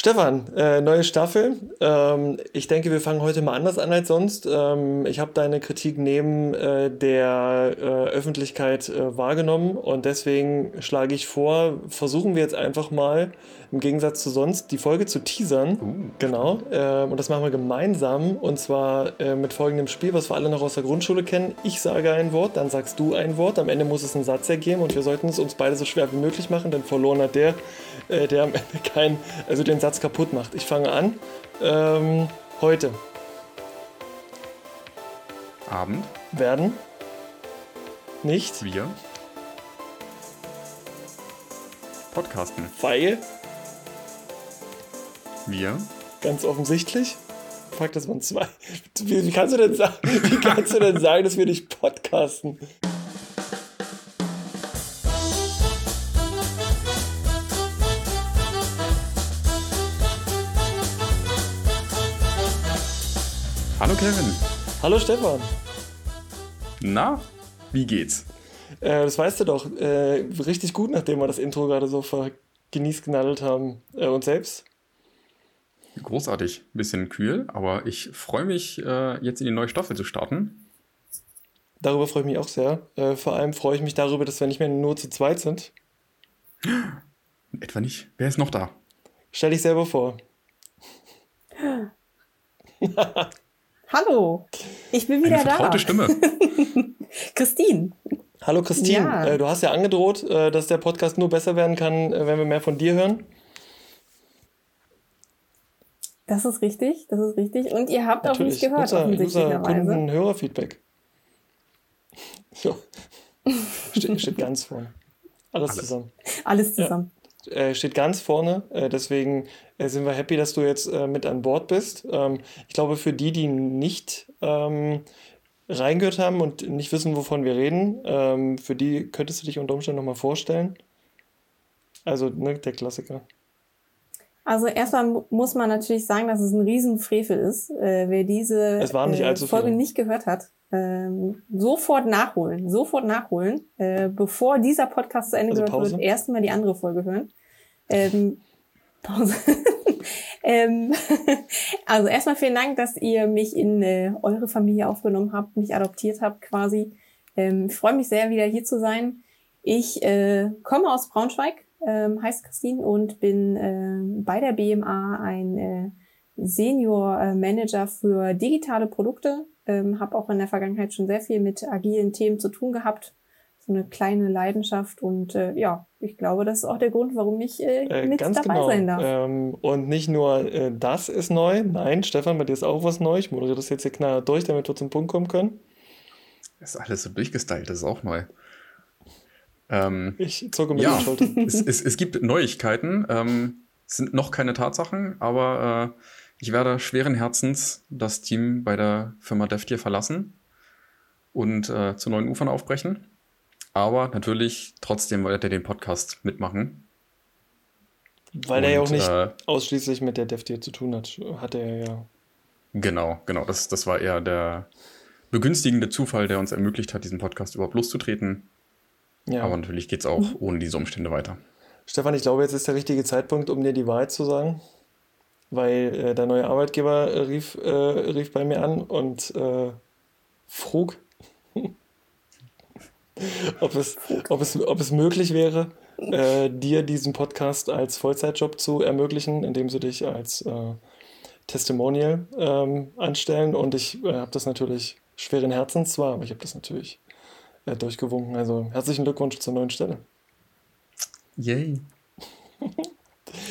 Stefan, äh, neue Staffel. Ähm, ich denke, wir fangen heute mal anders an als sonst. Ähm, ich habe deine Kritik neben äh, der äh, Öffentlichkeit äh, wahrgenommen und deswegen schlage ich vor, versuchen wir jetzt einfach mal im Gegensatz zu sonst die Folge zu teasern. Uh. Genau. Ähm, und das machen wir gemeinsam und zwar äh, mit folgendem Spiel, was wir alle noch aus der Grundschule kennen. Ich sage ein Wort, dann sagst du ein Wort. Am Ende muss es einen Satz ergeben und wir sollten es uns beide so schwer wie möglich machen, denn verloren hat der, äh, der am Ende kein, also den Satz kaputt macht. Ich fange an. Ähm, heute Abend, werden nicht, wir. Podcasten. weil, Wir. ganz offensichtlich, fuck, das waren zwei. Wie, wie, kannst du denn sagen, wie kannst du denn sagen, dass wir nicht podcasten? Hallo Kevin. Hallo Stefan. Na, wie geht's? Äh, das weißt du doch. Äh, richtig gut, nachdem wir das Intro gerade so genießgenadelt haben. Äh, und selbst? Großartig. Bisschen kühl, aber ich freue mich, äh, jetzt in die neue Staffel zu starten. Darüber freue ich mich auch sehr. Äh, vor allem freue ich mich darüber, dass wir nicht mehr nur zu zweit sind. Etwa nicht. Wer ist noch da? Stell dich selber vor. Hallo, ich bin Eine wieder vertraute da. Stimme. Christine. Hallo Christine, Ja. äh, du hast ja angedroht, äh, dass der Podcast nur besser werden kann, äh, wenn wir mehr von dir hören. Das ist richtig, das ist richtig. Und ihr habt auch nicht gehört, Nutzer, offensichtlicherweise. Kunden, Hörerfeedback. So. steht, steht ganz vorne. Alles, Alles. zusammen. Alles zusammen. Äh, steht ganz vorne. Äh, deswegen äh, sind wir happy, dass du jetzt mit an Bord bist. Ähm, ich glaube, für die, die nicht ähm, reingehört haben und nicht wissen, wovon wir reden, ähm, für die könntest du dich unter Umständen nochmal vorstellen. Also, ne, der Klassiker. Also erstmal mu- muss man natürlich sagen, dass es ein Riesenfrevel ist. Äh, wer diese nicht äh, Folge nicht gehört hat, ähm, sofort nachholen, sofort nachholen. Äh, bevor dieser Podcast zu Ende Also gehört Pause? wird, erstmal die andere Folge hören. Ähm, Pause. ähm, also erstmal vielen Dank, dass ihr mich in äh, eure Familie aufgenommen habt, mich adoptiert habt quasi. Ähm, ich freue mich sehr, wieder hier zu sein. Ich äh, komme aus Braunschweig, ähm, heißt Christine und bin äh, bei der BMA ein äh, Senior äh, Manager für digitale Produkte. Ähm, habe auch in der Vergangenheit schon sehr viel mit agilen Themen zu tun gehabt. Eine kleine Leidenschaft und äh, ja, ich glaube, das ist auch der Grund, warum ich äh, Äh, mit ganz dabei genau. sein darf. Ähm, und nicht nur äh, das ist neu. Nein, Stefan, bei dir ist auch was neu. Ich moderiere das jetzt hier knallhart durch, damit wir zum Punkt kommen können. ist alles so durchgestylt, das ist auch neu. Ähm, Ich zucke mit Ja. den Schultern. es, es, es gibt Neuigkeiten. Ähm, es sind noch keine Tatsachen, aber äh, ich werde schweren Herzens das Team bei der Firma DevTier verlassen und äh, zu neuen Ufern aufbrechen. Aber natürlich trotzdem werdet ihr den Podcast mitmachen. Weil er ja auch nicht äh, ausschließlich mit der DevTier zu tun hat. Hat er ja. Genau, genau. Das, das war eher der begünstigende Zufall, der uns ermöglicht hat, diesen Podcast überhaupt loszutreten. ja. Aber natürlich geht es auch ohne diese Umstände weiter. Stefan, ich glaube, jetzt ist der richtige Zeitpunkt, um dir die Wahrheit zu sagen. Weil äh, der neue Arbeitgeber äh, rief, äh, rief bei mir an und äh, frug, ob, es, ob, es, ob es möglich wäre, äh, dir diesen Podcast als Vollzeitjob zu ermöglichen, indem sie dich als äh, Testimonial ähm, anstellen. Und ich äh, habe das natürlich schweren Herzens zwar, aber ich habe das natürlich äh, durchgewunken. Also herzlichen Glückwunsch zur neuen Stelle. Yay.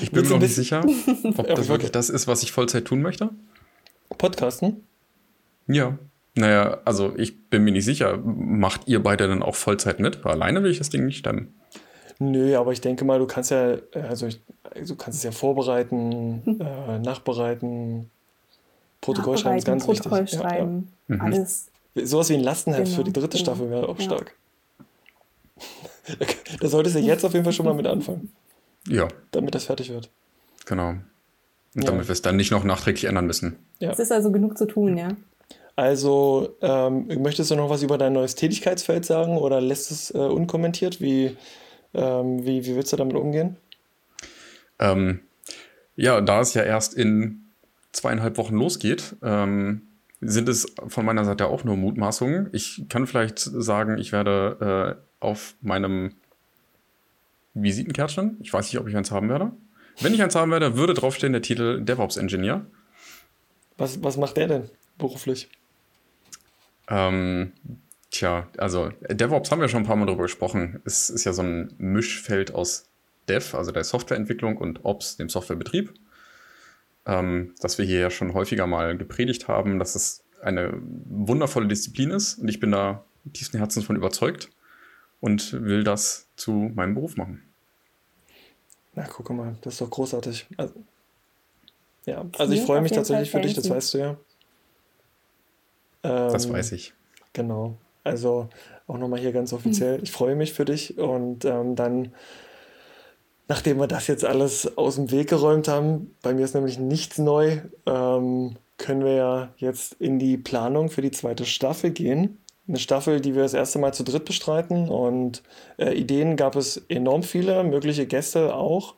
Ich bin mir noch nicht sicher, ob das wirklich das ist, was ich Vollzeit tun möchte. Podcasten? Ja. Naja, also ich bin mir nicht sicher. Macht ihr beide dann auch Vollzeit mit? Weil alleine will ich das Ding nicht stemmen. Nö, aber ich denke mal, du kannst ja, also ich, du kannst es ja vorbereiten, äh, nachbereiten, Protokoll schreiben ist ganz Protokoll wichtig. Ja, schreiben, Mhm. alles. ja. Sowas wie ein Lastenheft Genau, für die dritte genau. Staffel wäre auch Ja. stark. da solltest du jetzt auf jeden Fall schon mal mit anfangen, Ja, damit das fertig wird. genau. Und Ja. damit wir es dann nicht noch nachträglich ändern müssen. Ja. Es ist also genug zu tun, ja. Also, ähm, möchtest du noch was über dein neues Tätigkeitsfeld sagen oder lässt es äh, unkommentiert? Wie, ähm, wie, wie willst du damit umgehen? Ähm, Ja, da es ja erst in zweieinhalb Wochen losgeht, ähm, sind es von meiner Seite auch nur Mutmaßungen. Ich kann vielleicht sagen, ich werde äh, auf meinem Visitenkärtchen, ich weiß nicht, ob ich eins haben werde. Wenn ich eins haben werde, würde draufstehen der Titel DevOps Engineer. Was, was macht der denn beruflich? Ähm, tja, also DevOps haben wir schon ein paar Mal drüber gesprochen. Es ist ja so ein Mischfeld aus Dev, also der Softwareentwicklung, und Ops, dem Softwarebetrieb. Ähm, dass wir hier ja schon häufiger mal gepredigt haben, dass es eine wundervolle Disziplin ist und ich bin da tiefsten Herzens von überzeugt und will das zu meinem Beruf machen. Na, guck mal, das ist doch großartig. Also, ja, also ich freue mich tatsächlich für dich, das weißt du ja. Ähm, das weiß ich. Genau. Also auch nochmal hier ganz offiziell. Ich freue mich für dich und ähm, dann, nachdem wir das jetzt alles aus dem Weg geräumt haben, bei mir ist nämlich nichts neu, ähm, können wir ja jetzt in die Planung für die zweite Staffel gehen. Eine Staffel, die wir das erste Mal zu dritt bestreiten und äh, Ideen gab es enorm viele, mögliche Gäste auch.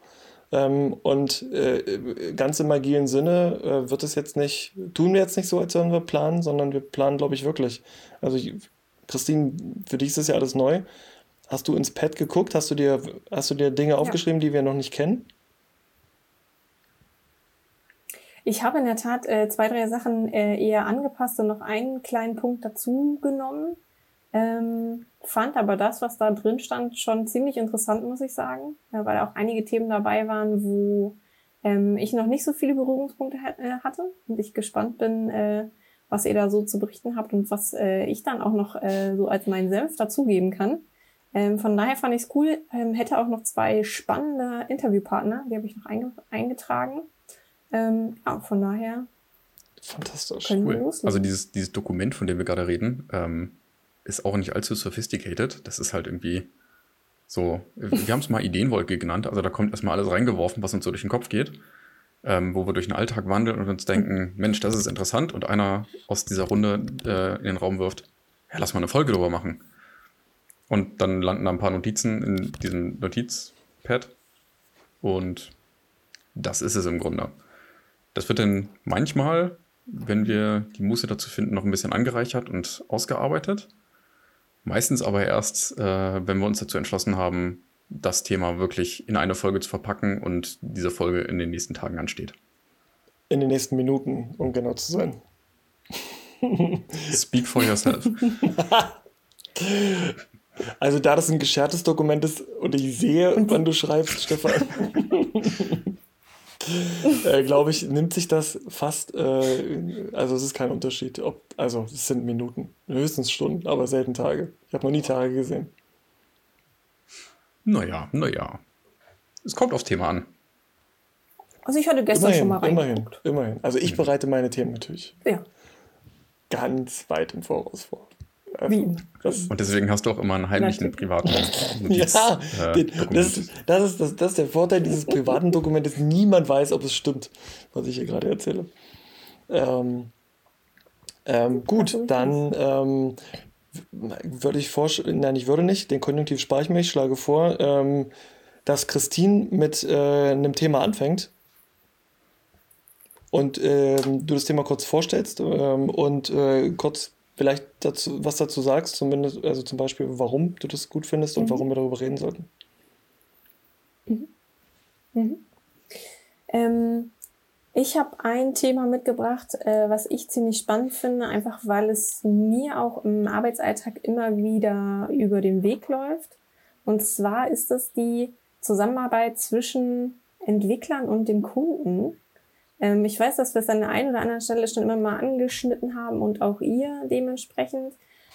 Ähm, und äh, ganz im agilen Sinne äh, wird es jetzt nicht, tun wir jetzt nicht so, als würden wir planen, sondern wir planen, glaube ich, wirklich. Also, ich, Christine, für dich ist das ja alles neu. Hast du ins Pad geguckt? Hast du dir, hast du dir Dinge ja. aufgeschrieben, die wir noch nicht kennen? Ich habe in der Tat äh, zwei, drei Sachen äh, eher angepasst und noch einen kleinen Punkt dazu genommen. Ähm, fand aber das, was da drin stand, schon ziemlich interessant, muss ich sagen, weil auch einige Themen dabei waren, wo ähm, ich noch nicht so viele Berührungspunkte äh, hatte und ich gespannt bin, äh, was ihr da so zu berichten habt und was äh, ich dann auch noch äh, so als meinen Senf dazugeben kann. Ähm, von daher fand ich es cool. Ähm, hätte auch noch zwei spannende Interviewpartner, die habe ich noch einge eingetragen. Ähm, ja, von daher. Fantastisch. Cool. Also dieses, dieses Dokument, von dem wir gerade reden, ähm, ist auch nicht allzu sophisticated. Das ist halt irgendwie so, wir haben es mal Ideenwolke genannt. Also da kommt erstmal alles reingeworfen, was uns so durch den Kopf geht. Ähm, wo wir durch den Alltag wandeln und uns denken, Mensch, das ist interessant. Und einer aus dieser Runde äh, in den Raum wirft, ja, lass mal eine Folge darüber machen. Und dann landen da ein paar Notizen in diesem Notizpad. Und das ist es im Grunde. Das wird dann manchmal, wenn wir die Muße dazu finden, noch ein bisschen angereichert und ausgearbeitet. Meistens aber erst, äh, wenn wir uns dazu entschlossen haben, das Thema wirklich in eine Folge zu verpacken und diese Folge in den nächsten Tagen ansteht. In den nächsten Minuten, um genau zu sein. Speak for yourself. Also da das ein geschertes Dokument ist und ich sehe, wann du schreibst, Stefan, äh, glaube ich, nimmt sich das fast, äh, also es ist kein Unterschied. Ob, also es sind Minuten, höchstens Stunden, aber selten Tage. Ich habe noch nie Tage gesehen. Naja, naja. Es kommt aufs Thema an. Also ich hatte gestern immerhin, schon mal reingeguckt. Immerhin, immerhin. Also ich bereite meine Themen natürlich ja. ganz weit im Voraus vor. Wie? Das und deswegen hast du auch immer einen heimlichen privaten Notiz, Ja, äh, das, ist, das, ist, das, das ist der Vorteil dieses privaten Dokumentes. Niemand weiß, ob es stimmt, was ich hier gerade erzähle. Ähm, ähm, gut, dann ähm, würde ich vorschlagen, nein, ich würde nicht, den Konjunktiv spare ich mir, ich schlage vor, ähm, dass Christine mit äh, einem Thema anfängt. Und ähm, du das Thema kurz vorstellst ähm, und äh, kurz vielleicht dazu, was dazu sagst, zumindest, also zum Beispiel, warum du das gut findest und mhm. warum wir darüber reden sollten. Mhm. Mhm. Ähm, ich habe ein Thema mitgebracht, äh, was ich ziemlich spannend finde, einfach weil es mir auch im Arbeitsalltag immer wieder über den Weg läuft. Und zwar ist es die Zusammenarbeit zwischen Entwicklern und dem Kunden. Ähm, ich weiß, dass wir es an der einen oder anderen Stelle schon immer mal angeschnitten haben und auch ihr dementsprechend.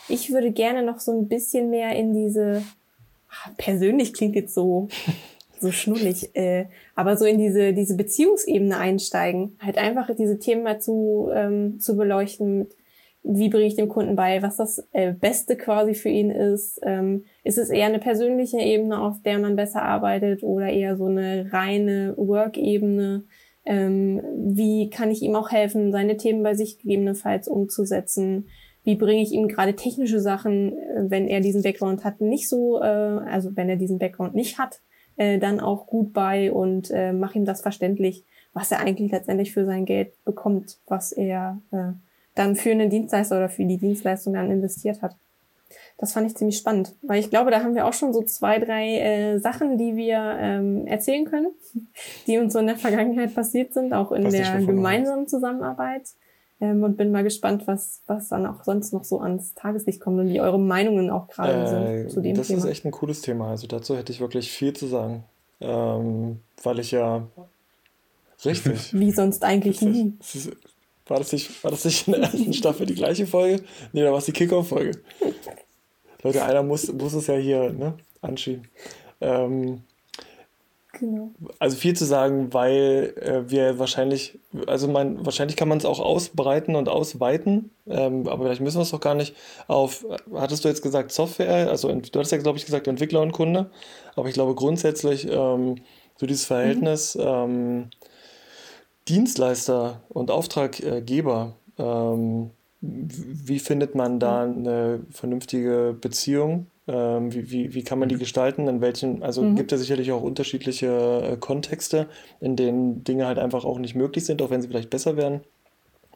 Ich würde gerne noch so ein bisschen mehr in diese, persönlich klingt jetzt so, so schnullig, äh, aber so in diese, diese Beziehungsebene einsteigen. Halt einfach diese Themen mal zu, ähm, zu beleuchten. Wie bringe ich dem Kunden bei, was das äh, Beste quasi für ihn ist? Ähm, ist es eher eine persönliche Ebene, auf der man besser arbeitet oder eher so eine reine Work-Ebene? Ähm, wie kann ich ihm auch helfen, seine Themen bei sich gegebenenfalls umzusetzen? Wie bringe ich ihm gerade technische Sachen, äh, wenn er diesen Background hat, nicht so, äh, also wenn er diesen Background nicht hat, äh, dann auch gut bei und äh, mache ihm das verständlich, was er eigentlich letztendlich für sein Geld bekommt, was er äh, dann für einen Dienstleister oder für die Dienstleistung dann investiert hat. Das fand ich ziemlich spannend, weil ich glaube, da haben wir auch schon so zwei, drei äh, Sachen, die wir ähm, erzählen können, die uns so in der Vergangenheit passiert sind, auch in der gemeinsamen Zusammenarbeit. Ähm, und bin mal gespannt, was, was dann auch sonst noch so ans Tageslicht kommt und wie eure Meinungen auch gerade äh, sind zu dem das Thema. Das ist echt ein cooles Thema. Also dazu hätte ich wirklich viel zu sagen. Ähm, weil ich ja richtig. Wie sonst eigentlich nie. War das, nicht, war das nicht in der ersten Staffel die gleiche Folge? Nee, da war es die Kickoff-Folge. Leute, einer muss, muss es ja hier ne, anschieben. Ähm, genau. Also viel zu sagen, weil äh, wir wahrscheinlich, also man, wahrscheinlich kann man es auch ausbreiten und ausweiten, ähm, aber vielleicht müssen wir es doch gar nicht auf, hattest du jetzt gesagt Software, also du hattest ja, glaube ich, gesagt Entwickler und Kunde, aber ich glaube grundsätzlich ähm, so dieses Verhältnis mhm. ähm, Dienstleister und Auftraggeber, ähm, wie findet man da mhm. eine vernünftige Beziehung? Ähm, wie, wie, wie kann man die mhm. gestalten? In welchen, also mhm. gibt es sicherlich auch unterschiedliche äh, Kontexte, in denen Dinge halt einfach auch nicht möglich sind, auch wenn sie vielleicht besser werden.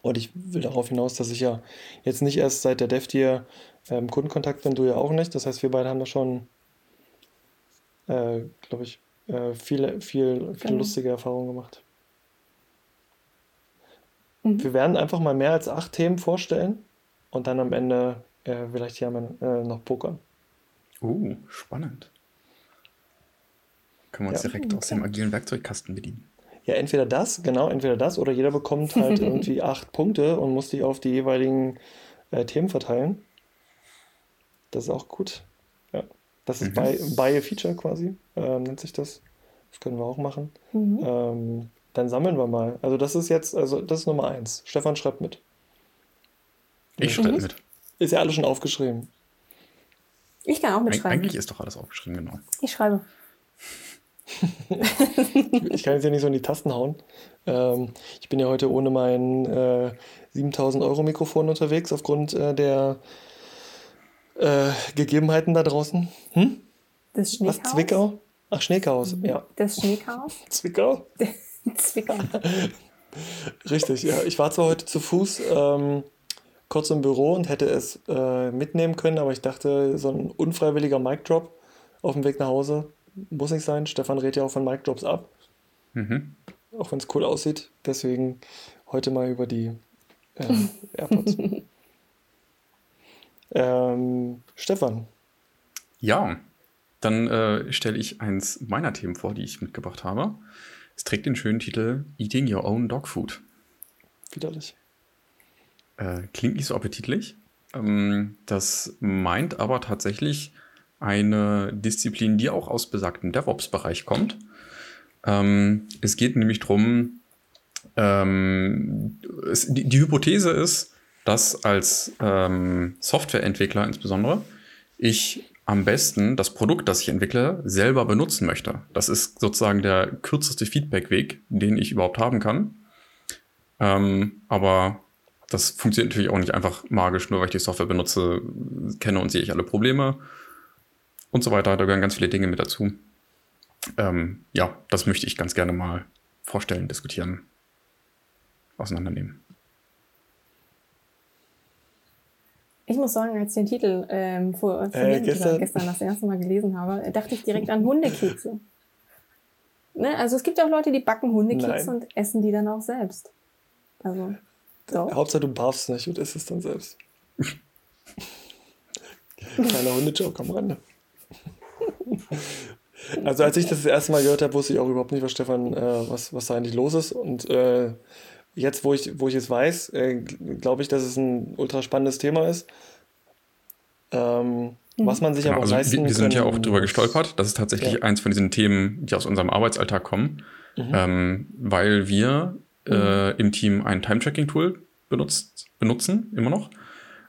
Und ich will darauf hinaus, dass ich ja jetzt nicht erst seit der DevTier ähm, Kundenkontakt bin, du ja auch nicht. Das heißt, wir beide haben da schon, äh, glaube ich, äh, viele, viel, viel genau. lustige Erfahrungen gemacht. Mhm. Wir werden einfach mal mehr als acht Themen vorstellen und dann am Ende äh, vielleicht hier mal, äh, noch pokern. Uh, spannend. Können wir uns ja. direkt aus dem agilen Werkzeugkasten bedienen. Ja, entweder das, genau, entweder das oder jeder bekommt halt irgendwie acht Punkte und muss die auf die jeweiligen äh, Themen verteilen. Das ist auch gut. Ja. Das ist mhm. bei, bei Feature quasi, äh, nennt sich das. Das können wir auch machen. Mhm. Ähm, dann sammeln wir mal. Also das ist jetzt, also das ist Nummer eins. Stefan schreibt mit. Ich schreibe mhm. mit. Ist ja alles schon aufgeschrieben. Ich kann auch mitschreiben. Eigentlich ist doch alles aufgeschrieben, genau. Ich schreibe. ich kann jetzt ja nicht so in die Tasten hauen. Ähm, ich bin ja heute ohne mein äh, 7000 Euro Mikrofon unterwegs aufgrund äh, der äh, Gegebenheiten da draußen. Hm? Das Schneechaos? Was, Zwickau? Ach, Schneechaos, ja. Das Schneechaos? Zwickau? Zwickau. Richtig, ja. Ich war zwar heute zu Fuß ähm, kurz im Büro und hätte es äh, mitnehmen können, aber ich dachte, so ein unfreiwilliger Mic Drop auf dem Weg nach Hause muss nicht sein. Stefan redet ja auch von Mic Drops ab. Mhm. Auch wenn es cool aussieht. Deswegen heute mal über die äh, AirPods. ähm, Stefan. Ja, dann äh, stelle ich eins meiner Themen vor, die ich mitgebracht habe. Es trägt den schönen Titel Eating Your Own Dog Food. Widerlich. Äh, klingt nicht so appetitlich. Ähm, das meint aber tatsächlich eine Disziplin, die auch aus besagten DevOps-Bereich kommt. Ähm, es geht nämlich darum, ähm, die, die, Hypothese ist, dass als ähm, Softwareentwickler insbesondere ich am besten das Produkt, das ich entwickle, selber benutzen möchte. Das ist sozusagen der kürzeste Feedbackweg, den ich überhaupt haben kann. Ähm, aber das funktioniert natürlich auch nicht einfach magisch, nur weil ich die Software benutze, kenne und sehe ich alle Probleme und so weiter. Da gehören ganz viele Dinge mit dazu. Ähm, ja, das möchte ich ganz gerne mal vorstellen, diskutieren, auseinandernehmen. Ich muss sagen, als ich den Titel ähm, vor, vor äh, gestern. gestern das erste Mal gelesen habe, dachte ich direkt an Hundekekse. Ne? Also es gibt auch Leute, die backen Hundekekse Nein. und essen die dann auch selbst. Also, so. Hauptsache du barfst nicht und isst es dann selbst. Kleiner Hundejoke am Rande. Also als ich das das erste Mal gehört habe, wusste ich auch überhaupt nicht, was Stefan, äh, was, was da eigentlich los ist. Und äh, jetzt, wo ich, wo ich es weiß, äh, glaube ich, dass es ein ultra spannendes Thema ist. Ähm, mhm. Was man sich genau, aber also leisten Wir, wir sind ja auch drüber gestolpert. Das ist tatsächlich ja. eins von diesen Themen, die aus unserem Arbeitsalltag kommen, mhm. ähm, weil wir äh, mhm. im Team ein Time-Tracking-Tool benutzt, benutzen, immer noch.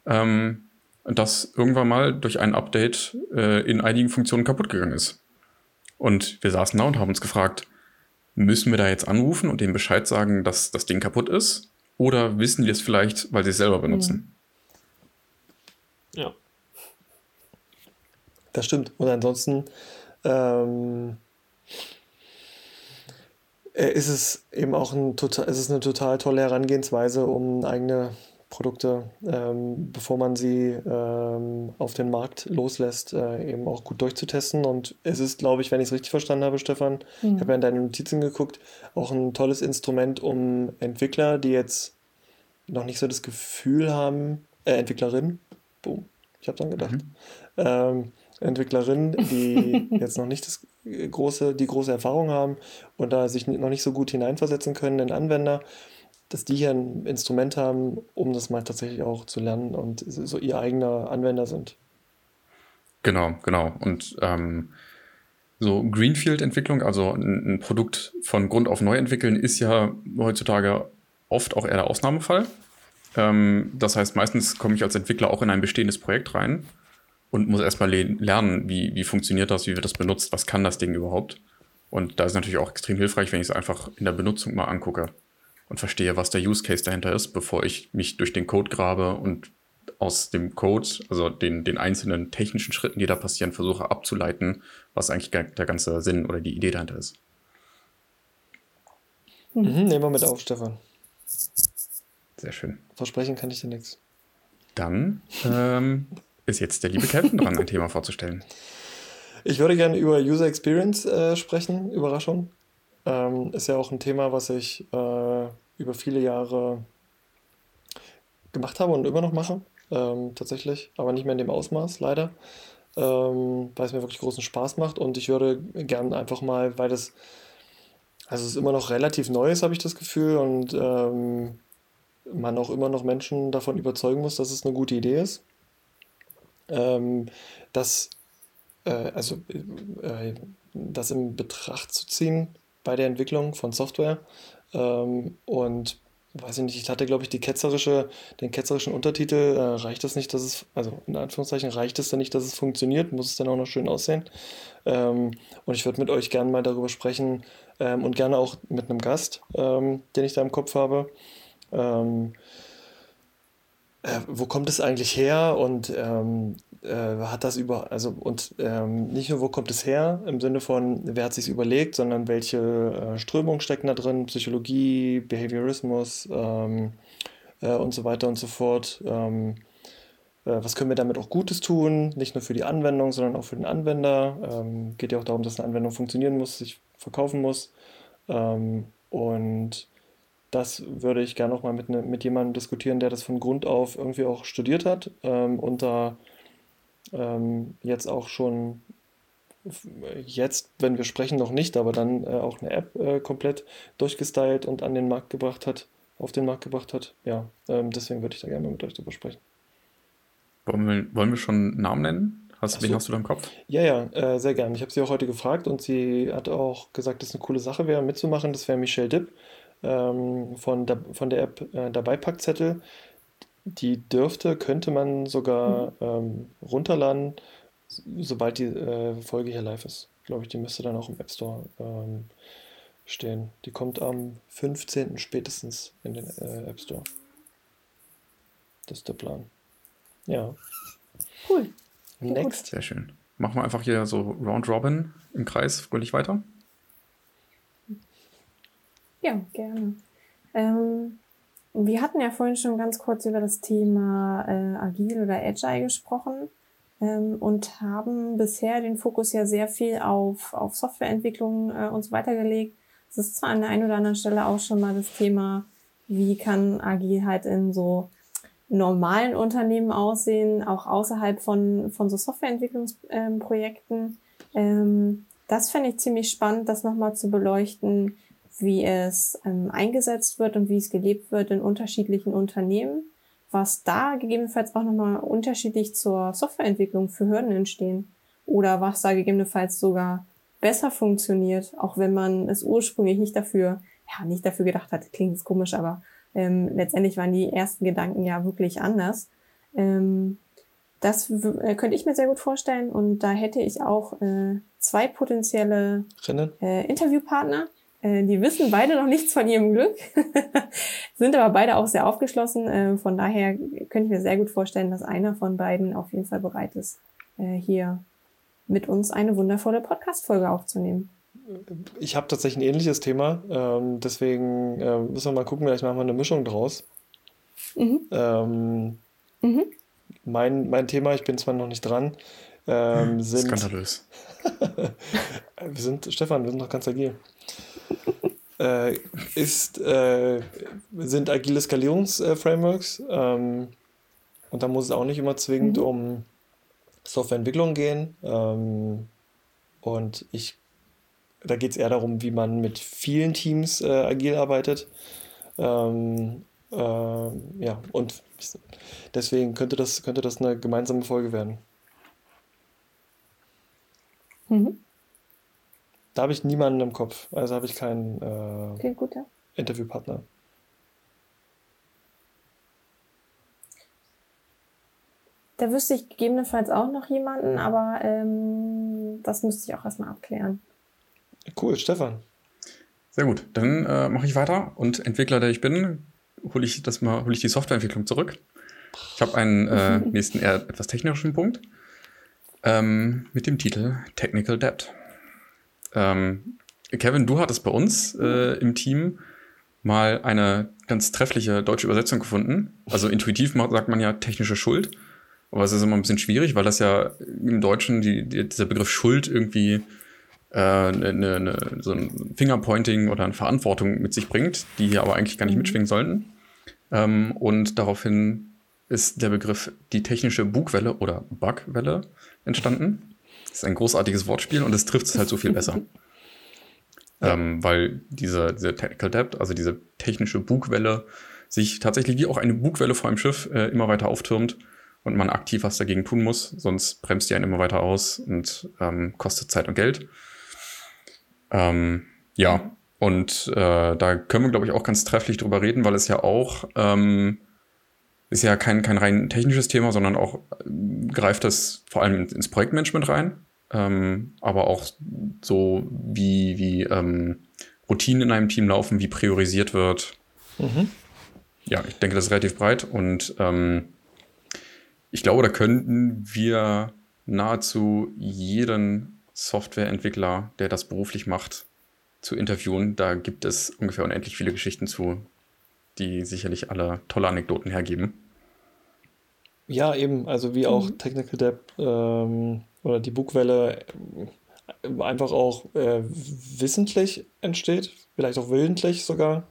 Ähm, das irgendwann mal durch ein Update äh, in einigen Funktionen kaputt gegangen ist. Und wir saßen da und haben uns gefragt, Müssen wir da jetzt anrufen und dem Bescheid sagen, dass das Ding kaputt ist? Oder wissen die es vielleicht, weil sie es selber benutzen? Ja. Das stimmt. Und ansonsten, ähm, äh, ist es eben auch ein total, ist es eine total tolle Herangehensweise, um eigene Produkte, ähm, bevor man sie ähm, auf den Markt loslässt, äh, eben auch gut durchzutesten. Und es ist, glaube ich, wenn ich es richtig verstanden habe, Stefan, mhm. ich habe ja in deine Notizen geguckt, auch ein tolles Instrument, um Entwickler, die jetzt noch nicht so das Gefühl haben, äh, Entwicklerinnen, boom, ich habe dann gedacht, mhm. ähm, Entwicklerinnen, die jetzt noch nicht das große, die große Erfahrung haben und da sich noch nicht so gut hineinversetzen können in Anwender, dass die hier ein Instrument haben, um das mal tatsächlich auch zu lernen und so ihr eigener Anwender sind. Genau, genau. Und ähm, so Greenfield-Entwicklung, also ein, ein, Produkt von Grund auf neu entwickeln, ist ja heutzutage oft auch eher der Ausnahmefall. Ähm, das heißt, meistens komme ich als Entwickler auch in ein bestehendes Projekt rein und muss erstmal le lernen, wie, wie funktioniert das, wie wird das benutzt, was kann das Ding überhaupt. Und da ist natürlich auch extrem hilfreich, wenn ich es einfach in der Benutzung mal angucke und verstehe, was der Use Case dahinter ist, bevor ich mich durch den Code grabe und aus dem Code, also den, den einzelnen technischen Schritten, die da passieren, versuche abzuleiten, was eigentlich der ganze Sinn oder die Idee dahinter ist. Mhm, nehmen wir mit auf, Stefan. Sehr schön. Versprechen kann ich dir nichts. Dann ähm, ist jetzt der liebe Kevin dran, ein Thema vorzustellen. Ich würde gerne über User Experience äh, sprechen. Überraschung. Ähm, ist ja auch ein Thema, was ich äh, über viele Jahre gemacht habe und immer noch mache. Ähm, tatsächlich, aber nicht mehr in dem Ausmaß, leider. Ähm, weil es mir wirklich großen Spaß macht und ich würde gerne einfach mal, weil das, also es ist immer noch relativ Neues, habe ich das Gefühl, und ähm, man auch immer noch Menschen davon überzeugen muss, dass es eine gute Idee ist. Ähm, dass, äh, also, äh, das in Betracht zu ziehen, bei der Entwicklung von Software. Ähm, und weiß ich nicht, ich hatte, glaube ich, die ketzerische, den ketzerischen Untertitel, äh, reicht es nicht, dass es, also in Anführungszeichen, reicht es dann nicht, dass es funktioniert, muss es dann auch noch schön aussehen. Ähm, und ich würde mit euch gerne mal darüber sprechen ähm, und gerne auch mit einem Gast, ähm, den ich da im Kopf habe. Äh, wo kommt es eigentlich her und ähm, äh, hat das über, also und ähm, nicht nur wo kommt es her im Sinne von, wer hat sich überlegt, sondern welche äh, Strömungen stecken da drin, Psychologie, Behaviorismus ähm, äh, und so weiter und so fort. Ähm, äh, was können wir damit auch Gutes tun, nicht nur für die Anwendung, sondern auch für den Anwender. Ähm, geht ja auch darum, dass eine Anwendung funktionieren muss, sich verkaufen muss. Ähm, und das würde ich gerne nochmal mit, ne, mit jemandem diskutieren, der das von Grund auf irgendwie auch studiert hat ähm, und da ähm, jetzt auch schon jetzt, wenn wir sprechen, noch nicht, aber dann äh, auch eine App äh, komplett durchgestylt und an den Markt gebracht hat, auf den Markt gebracht hat. Ja, ähm, deswegen würde ich da gerne mal mit euch drüber sprechen. Wollen wir, wollen wir schon einen Namen nennen? Hast, wen hast du da im Kopf? Ja, ja, äh, sehr gerne. Ich habe sie auch heute gefragt und sie hat auch gesagt, dass es eine coole Sache wäre, mitzumachen. Das wäre Michelle Dipp ähm, von, der, von der App äh, Dabeipackzettel. Die dürfte, könnte man sogar mhm. ähm, runterladen, sobald die äh, Folge hier live ist. Glaube ich, die müsste dann auch im App Store ähm, stehen. Die kommt am 15. spätestens in den äh, App Store. Das ist der Plan. Ja. Cool. Next. Sehr schön. Machen wir einfach hier so Round Robin im Kreis fröhlich weiter. Ja, gerne. Ähm, wir hatten ja vorhin schon ganz kurz über das Thema äh, Agil oder Agile gesprochen ähm, und haben bisher den Fokus ja sehr viel auf, auf Softwareentwicklung äh, uns weitergelegt. Es ist zwar an der einen oder anderen Stelle auch schon mal das Thema, wie kann Agil halt in so normalen Unternehmen aussehen, auch außerhalb von, von so Softwareentwicklungsprojekten. Ähm, das fände ich ziemlich spannend, das nochmal zu beleuchten, wie es ähm, eingesetzt wird und wie es gelebt wird in unterschiedlichen Unternehmen, was da gegebenenfalls auch nochmal unterschiedlich zur Softwareentwicklung für Hürden entstehen oder was da gegebenenfalls sogar besser funktioniert, auch wenn man es ursprünglich nicht dafür, ja, nicht dafür gedacht hat, klingt jetzt komisch, aber ähm, letztendlich waren die ersten Gedanken ja wirklich anders. Ähm, das äh, könnte ich mir sehr gut vorstellen und da hätte ich auch äh, zwei potenzielle äh, Interviewpartner, die wissen beide noch nichts von ihrem Glück, sind aber beide auch sehr aufgeschlossen. Äh, von daher könnte ich mir sehr gut vorstellen, dass einer von beiden auf jeden Fall bereit ist, äh, hier mit uns eine wundervolle Podcast-Folge aufzunehmen. ich habe tatsächlich ein ähnliches Thema. Ähm, deswegen äh, müssen wir mal gucken, vielleicht machen wir eine Mischung draus. Mhm. Ähm, mhm. Mein, mein Thema, ich bin zwar noch nicht dran, ähm, sind. Skandalös. wir sind, Stefan, wir sind noch ganz agil. Äh, ist, äh, sind agile Skalierungsframeworks. Ähm, und da muss es auch nicht immer zwingend mhm. um Softwareentwicklung gehen. Ähm, und ich, da geht es eher darum, wie man mit vielen Teams äh, agil arbeitet. Ähm, äh, ja, und deswegen könnte das, könnte das eine gemeinsame Folge werden. Mhm. Da habe ich niemanden im Kopf. Also habe ich keinen äh, okay, gut, ja. Interviewpartner. Da wüsste ich gegebenenfalls auch noch jemanden, aber ähm, das müsste ich auch erstmal abklären. Cool, Stefan. Sehr gut. Dann äh, mache ich weiter und Entwickler, der ich bin, hole ich das mal, hole ich die Softwareentwicklung zurück. Ich habe einen äh, nächsten eher etwas technischen Punkt ähm, mit dem Titel Technical Debt. Ähm, Kevin, du hattest bei uns äh, im Team mal eine ganz treffliche deutsche Übersetzung gefunden. Also intuitiv sagt man ja technische Schuld. Aber es ist immer ein bisschen schwierig, weil das ja im Deutschen die, die, dieser Begriff Schuld irgendwie äh, ne, ne, ne, so ein Fingerpointing oder eine Verantwortung mit sich bringt, die hier aber eigentlich gar nicht mhm. mitschwingen sollten. Ähm, und daraufhin ist der Begriff die technische Bugwelle oder Bugwelle entstanden. Das ist ein großartiges Wortspiel und es trifft es halt so viel besser. ähm, weil diese, diese Technical Debt, also diese technische Bugwelle, sich tatsächlich wie auch eine Bugwelle vor einem Schiff äh, immer weiter auftürmt und man aktiv was dagegen tun muss, sonst bremst die einen immer weiter aus und ähm, kostet Zeit und Geld. Ähm, ja, und äh, da können wir, glaube ich, auch ganz trefflich drüber reden, weil es ja auch ähm, ist ja kein, kein rein technisches Thema, sondern auch äh, greift das vor allem ins Projektmanagement rein, ähm, aber auch so wie, wie ähm, Routinen in einem Team laufen, wie priorisiert wird. Mhm. Ja, ich denke, das ist relativ breit und ähm, ich glaube, da könnten wir nahezu jeden Softwareentwickler, der das beruflich macht, zu interviewen. Da gibt es ungefähr unendlich viele Geschichten zu, die sicherlich alle tolle Anekdoten hergeben. Ja, eben, also wie auch mhm. Technical Debt ähm, oder die Bugwelle äh, einfach auch äh, wissentlich entsteht, vielleicht auch willentlich sogar,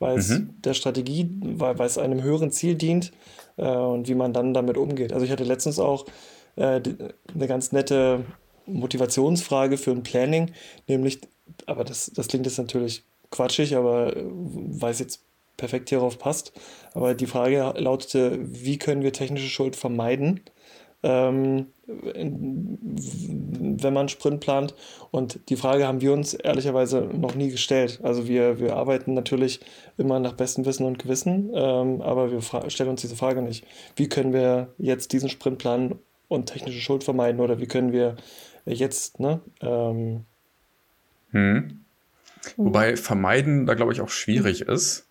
weil es mhm. der Strategie, weil, weil es einem höheren Ziel dient äh, und wie man dann damit umgeht. Also ich hatte letztens auch äh, die, eine ganz nette Motivationsfrage für ein Planning, nämlich, aber das, das klingt jetzt natürlich quatschig, aber äh, weil es jetzt perfekt hierauf passt. Aber die Frage lautete, wie können wir technische Schuld vermeiden, ähm, wenn man Sprint plant? Und die Frage haben wir uns ehrlicherweise noch nie gestellt. Also wir, wir arbeiten natürlich immer nach bestem Wissen und Gewissen, ähm, aber wir stellen uns diese Frage nicht. Wie können wir jetzt diesen Sprint planen und technische Schuld vermeiden oder wie können wir jetzt, ne? Ähm, hm. Wobei vermeiden da, glaube ich, auch schwierig ist.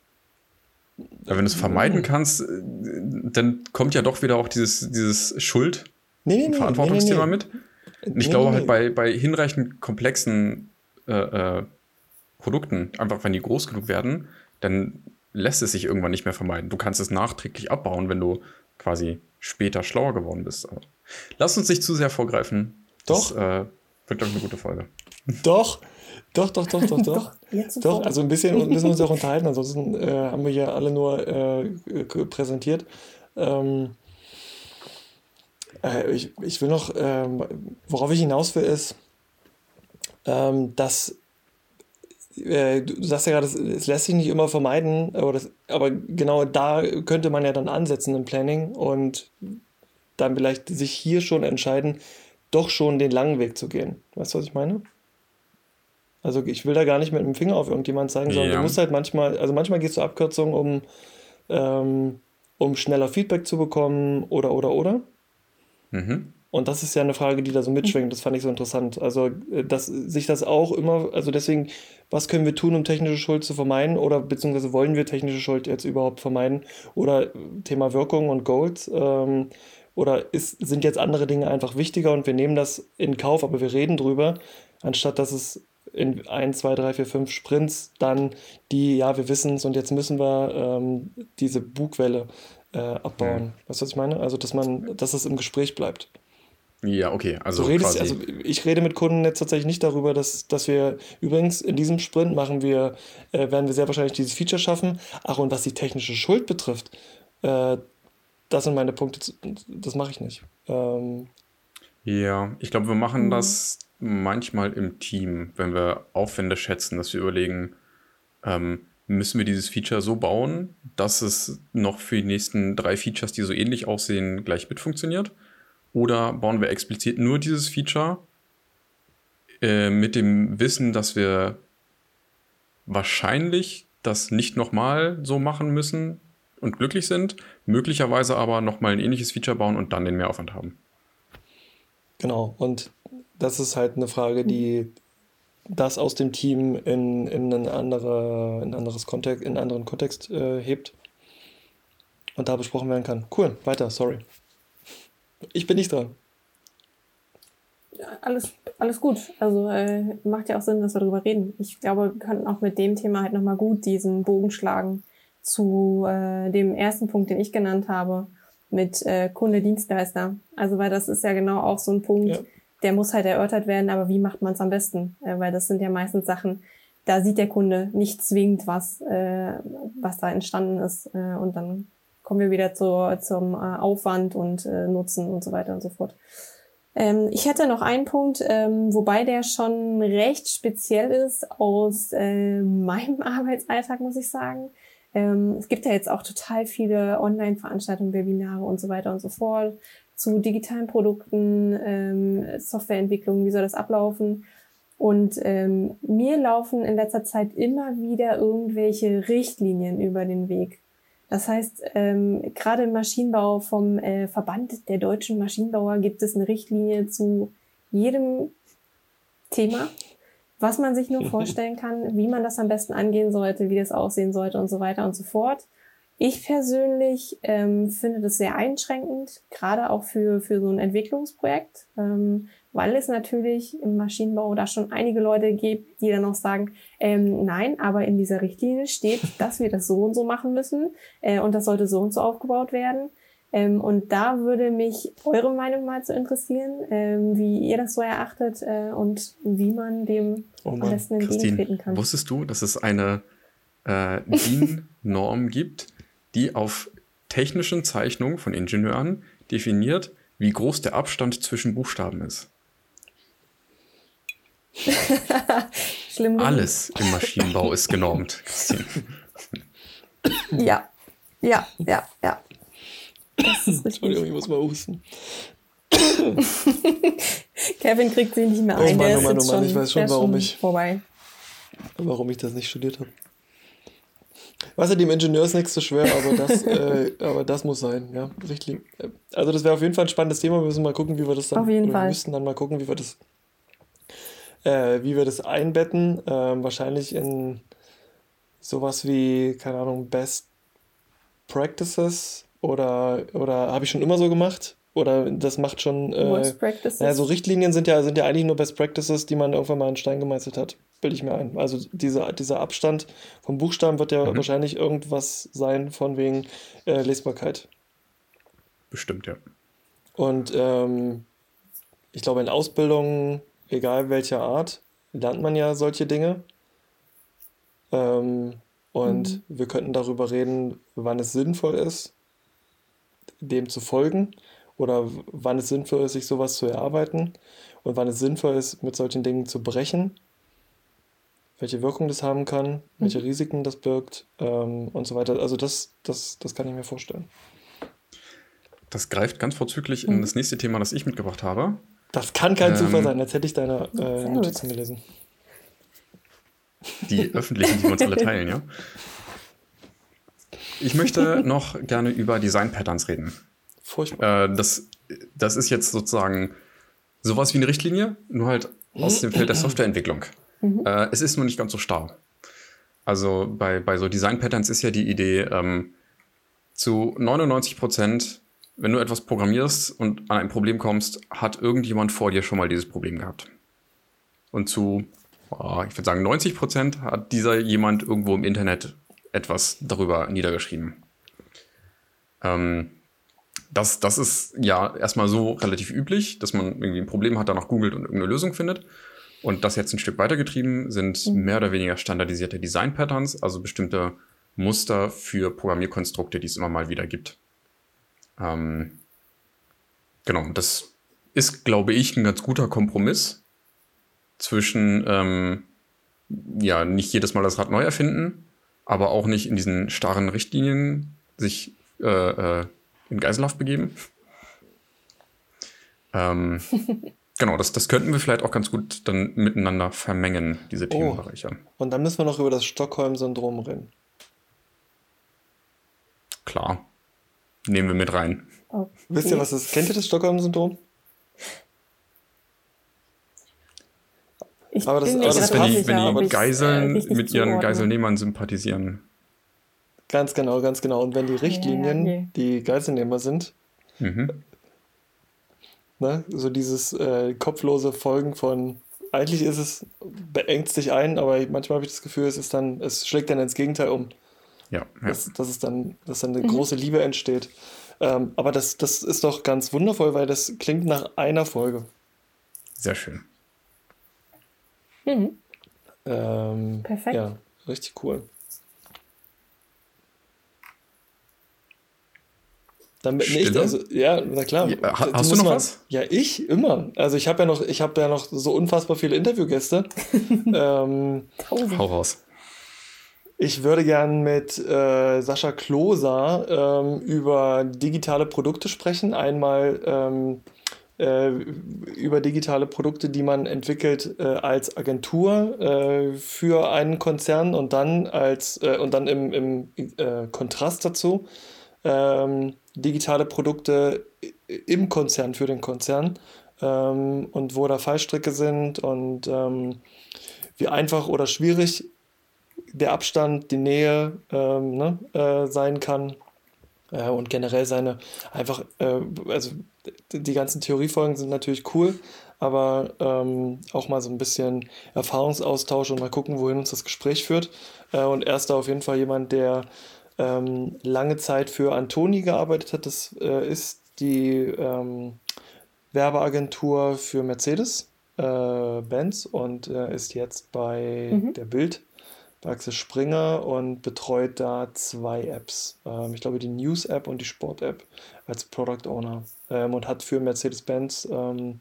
Wenn du es vermeiden kannst, äh, dann kommt ja doch wieder auch dieses, dieses Schuld- nee, nee, Verantwortungsthema nee, mit. Und ich glaube halt bei, bei hinreichend komplexen äh, äh, Produkten, einfach wenn die groß genug werden, dann lässt es sich irgendwann nicht mehr vermeiden. Du kannst es nachträglich abbauen, wenn du quasi später schlauer geworden bist. Aber lass uns nicht zu sehr vorgreifen. Doch. Das äh, wird, glaube ich, eine gute Folge. Doch. Doch, doch, doch, doch, doch. doch, doch also ein bisschen müssen wir uns auch unterhalten, ansonsten äh, haben wir ja alle nur äh, präsentiert. Ähm, äh, ich, ich will noch, ähm, worauf ich hinaus will, ist, ähm, dass äh, du sagst ja gerade, es lässt sich nicht immer vermeiden, aber, das, aber genau da könnte man ja dann ansetzen im Planning und dann vielleicht sich hier schon entscheiden, doch schon den langen Weg zu gehen. Weißt du, was ich meine? Also ich will da gar nicht mit dem Finger auf irgendjemand zeigen, sondern ja. du musst halt manchmal, also manchmal gehst du Abkürzungen, um, ähm, um schneller Feedback zu bekommen oder oder oder. Mhm. Und das ist ja eine Frage, die da so mitschwingt. Das fand ich so interessant. Also, äh, dass sich das auch immer, also deswegen, was können wir tun, um technische Schuld zu vermeiden? Oder beziehungsweise wollen wir technische Schuld jetzt überhaupt vermeiden? Oder Thema Wirkung und Goals. Ähm, oder ist, sind jetzt andere Dinge einfach wichtiger und wir nehmen das in Kauf, aber wir reden drüber, anstatt dass es in ein, zwei, drei, vier, fünf Sprints dann die, ja, wir wissen es und jetzt müssen wir ähm, diese Bugwelle äh, abbauen. Mhm. Weißt du, was ich meine? Also, dass man, dass es im Gespräch bleibt. Ja, okay. Also, du redest, also ich rede mit Kunden jetzt tatsächlich nicht darüber, dass, dass wir übrigens in diesem Sprint machen wir, äh, werden wir sehr wahrscheinlich dieses Feature schaffen. Ach, und was die technische Schuld betrifft, äh, das sind meine Punkte, das mache ich nicht. Ähm, ja, ich glaube, wir machen mhm. das manchmal im Team, wenn wir Aufwände schätzen, dass wir überlegen, ähm, müssen wir dieses Feature so bauen, dass es noch für die nächsten drei Features, die so ähnlich aussehen, gleich mit funktioniert? Oder bauen wir explizit nur dieses Feature äh, mit dem Wissen, dass wir wahrscheinlich das nicht nochmal so machen müssen und glücklich sind, möglicherweise aber nochmal ein ähnliches Feature bauen und dann den Mehraufwand haben? Genau, und das ist halt eine Frage, die das aus dem Team in, in, ein andere, in, anderes Kontext, in einen anderen Kontext äh, hebt und da besprochen werden kann. Cool, weiter, sorry. Ich bin nicht dran. alles, alles gut. Also äh, macht ja auch Sinn, dass wir darüber reden. Ich glaube, wir könnten auch mit dem Thema halt nochmal gut diesen Bogen schlagen zu äh, dem ersten Punkt, den ich genannt habe, mit äh, Kunde Dienstleister. Also weil das ist ja genau auch so ein Punkt, ja. der muss halt erörtert werden, aber wie macht man es am besten? Äh, weil das sind ja meistens Sachen, da sieht der Kunde nicht zwingend was, äh, was da entstanden ist. Äh, und dann kommen wir wieder zu, zum äh, Aufwand und äh, Nutzen und so weiter und so fort. Ähm, ich hätte noch einen Punkt, ähm, wobei der schon recht speziell ist aus äh, meinem Arbeitsalltag, muss ich sagen. Ähm, es gibt ja jetzt auch total viele Online-Veranstaltungen, Webinare und so weiter und so fort zu digitalen Produkten, ähm, Softwareentwicklung, wie soll das ablaufen? Und ähm, mir laufen in letzter Zeit immer wieder irgendwelche Richtlinien über den Weg. Das heißt, ähm, gerade im Maschinenbau vom äh, Verband der deutschen Maschinenbauer gibt es eine Richtlinie zu jedem Thema was man sich nur vorstellen kann, wie man das am besten angehen sollte, wie das aussehen sollte und so weiter und so fort. Ich persönlich ähm, finde das sehr einschränkend, gerade auch für, für so ein Entwicklungsprojekt, ähm, weil es natürlich im Maschinenbau da schon einige Leute gibt, die dann auch sagen, ähm, nein, aber in dieser Richtlinie steht, dass wir das so und so machen müssen äh, und das sollte so und so aufgebaut werden. Ähm, und da würde mich eure Meinung mal zu interessieren, ähm, wie ihr das so erachtet äh, und wie man dem oh Mann. am besten entgegentreten kann. Wusstest du, dass es eine äh, DIN-Norm gibt, die auf technischen Zeichnungen von Ingenieuren definiert, wie groß der Abstand zwischen Buchstaben ist? Schlimm. Alles im Maschinenbau ist genormt, Christine. Ja, ja, ja, ja. Das ist Entschuldigung, ich muss mal husten. Kevin kriegt sie nicht mehr ein. Oh Mann, oh Mann, oh Mann, ich weiß schon, warum ich, vorbei. warum ich das nicht studiert habe. Was ja dem Ingenieur ist nichts zu schwer, aber das, äh, aber das muss sein, ja. Richtig. Also das wäre auf jeden Fall ein spannendes Thema. Wir müssen mal gucken, wie wir das dann. Auf jeden Fall. Wir müssen dann mal gucken, wie wir das, äh, wie wir das einbetten. Ähm, wahrscheinlich in sowas wie, keine Ahnung, Best Practices oder, oder habe ich schon immer so gemacht? Oder das macht schon. Äh, Worst Practices. Ja, so Richtlinien sind ja, sind ja eigentlich nur Best Practices, die man irgendwann mal in Stein gemeißelt hat. Bilde ich mir ein. Also diese, dieser Abstand vom Buchstaben wird ja mhm. wahrscheinlich irgendwas sein von wegen äh, Lesbarkeit. Bestimmt, ja. Und ähm, ich glaube, in Ausbildungen, egal welcher Art, lernt man ja solche Dinge. Ähm, und mhm. wir könnten darüber reden, wann es sinnvoll ist, dem zu folgen oder wann es sinnvoll ist, sich sowas zu erarbeiten und wann es sinnvoll ist, mit solchen Dingen zu brechen, welche Wirkung das haben kann, mhm. welche Risiken das birgt ähm, und so weiter. Also das, das, das kann ich mir vorstellen. Das greift ganz vorzüglich mhm. in das nächste Thema, das ich mitgebracht habe. Das kann kein ähm, Zufall sein, als hätte ich deine äh, Notizen gelesen. Die öffentlichen, die wir uns alle teilen, ja. Ich möchte noch gerne über Design Patterns reden. Furchtbar. Äh, das, das ist jetzt sozusagen sowas wie eine Richtlinie, nur halt aus dem Feld der Softwareentwicklung. Mhm. Äh, es ist nur nicht ganz so starr. Also bei, bei so Design Patterns ist ja die Idee, ähm, zu 99 Prozent, wenn du etwas programmierst und an ein Problem kommst, hat irgendjemand vor dir schon mal dieses Problem gehabt. Und zu oh, ich würde sagen, 90 Prozent hat dieser jemand irgendwo im Internet etwas darüber niedergeschrieben. Ähm, das, das ist ja erstmal so relativ üblich, dass man irgendwie ein Problem hat, danach googelt und irgendeine Lösung findet. Und das jetzt ein Stück weitergetrieben sind mhm. mehr oder weniger standardisierte Design-Patterns, also bestimmte Muster für Programmierkonstrukte, die es immer mal wieder gibt. Ähm, genau, das ist, glaube ich, ein ganz guter Kompromiss zwischen, ähm, ja, nicht jedes Mal das Rad neu erfinden, aber auch nicht in diesen starren Richtlinien sich äh, äh, in Geiselhaft begeben. Ähm, genau, das, das könnten wir vielleicht auch ganz gut dann miteinander vermengen, diese oh. Themenbereiche. Und dann müssen wir noch über das Stockholm-Syndrom reden. Klar. Nehmen wir mit rein. Okay. Wisst ihr, was das ist? Kennt ihr das Stockholm-Syndrom? Aber das, das ist, wenn die, wenn die Geiseln äh, mit ihren Geiselnehmern sympathisieren. Ganz genau, ganz genau. Und wenn die Richtlinien ja, okay. die Geiselnehmer sind, mhm. ne, so dieses äh, kopflose Folgen von, eigentlich ist es, beengt sich ein, aber manchmal habe ich das Gefühl, es ist dann, es schlägt dann ins Gegenteil um. Ja. ja. Dass, dass, es dann, dass dann eine mhm. große Liebe entsteht. Ähm, aber das, das ist doch ganz wundervoll, weil das klingt nach einer Folge. Sehr schön. Mhm. Ähm, Perfekt. Ja, richtig cool. Damit nicht, also ja, na klar. Ja, hast du noch man, was? Ja, ich immer. Also ich habe ja noch, ich habe ja noch so unfassbar viele Interviewgäste. ähm, Hau raus. Ich würde gern mit äh, Sascha Kloser ähm, über digitale Produkte sprechen. Einmal ähm, äh, über digitale Produkte, die man entwickelt äh, als Agentur äh, für einen Konzern und dann als äh, und dann im, im äh, Kontrast dazu ähm, digitale Produkte im Konzern für den Konzern ähm, und wo da Fallstricke sind und ähm, wie einfach oder schwierig der Abstand, die Nähe ne, sein kann und generell seine einfach, also die ganzen Theoriefolgen sind natürlich cool, aber ähm, auch mal so ein bisschen Erfahrungsaustausch und mal gucken, wohin uns das Gespräch führt. Äh, und er ist da auf jeden Fall jemand, der ähm, lange Zeit für Antoni gearbeitet hat. Das äh, ist die ähm, Werbeagentur für Mercedes. Äh, Benz und äh, ist jetzt bei mhm. der Bild bei Axel Springer und betreut da zwei Apps. Ähm, ich glaube, die News-App und die Sport-App als Product Owner ähm, und hat für Mercedes-Benz ähm,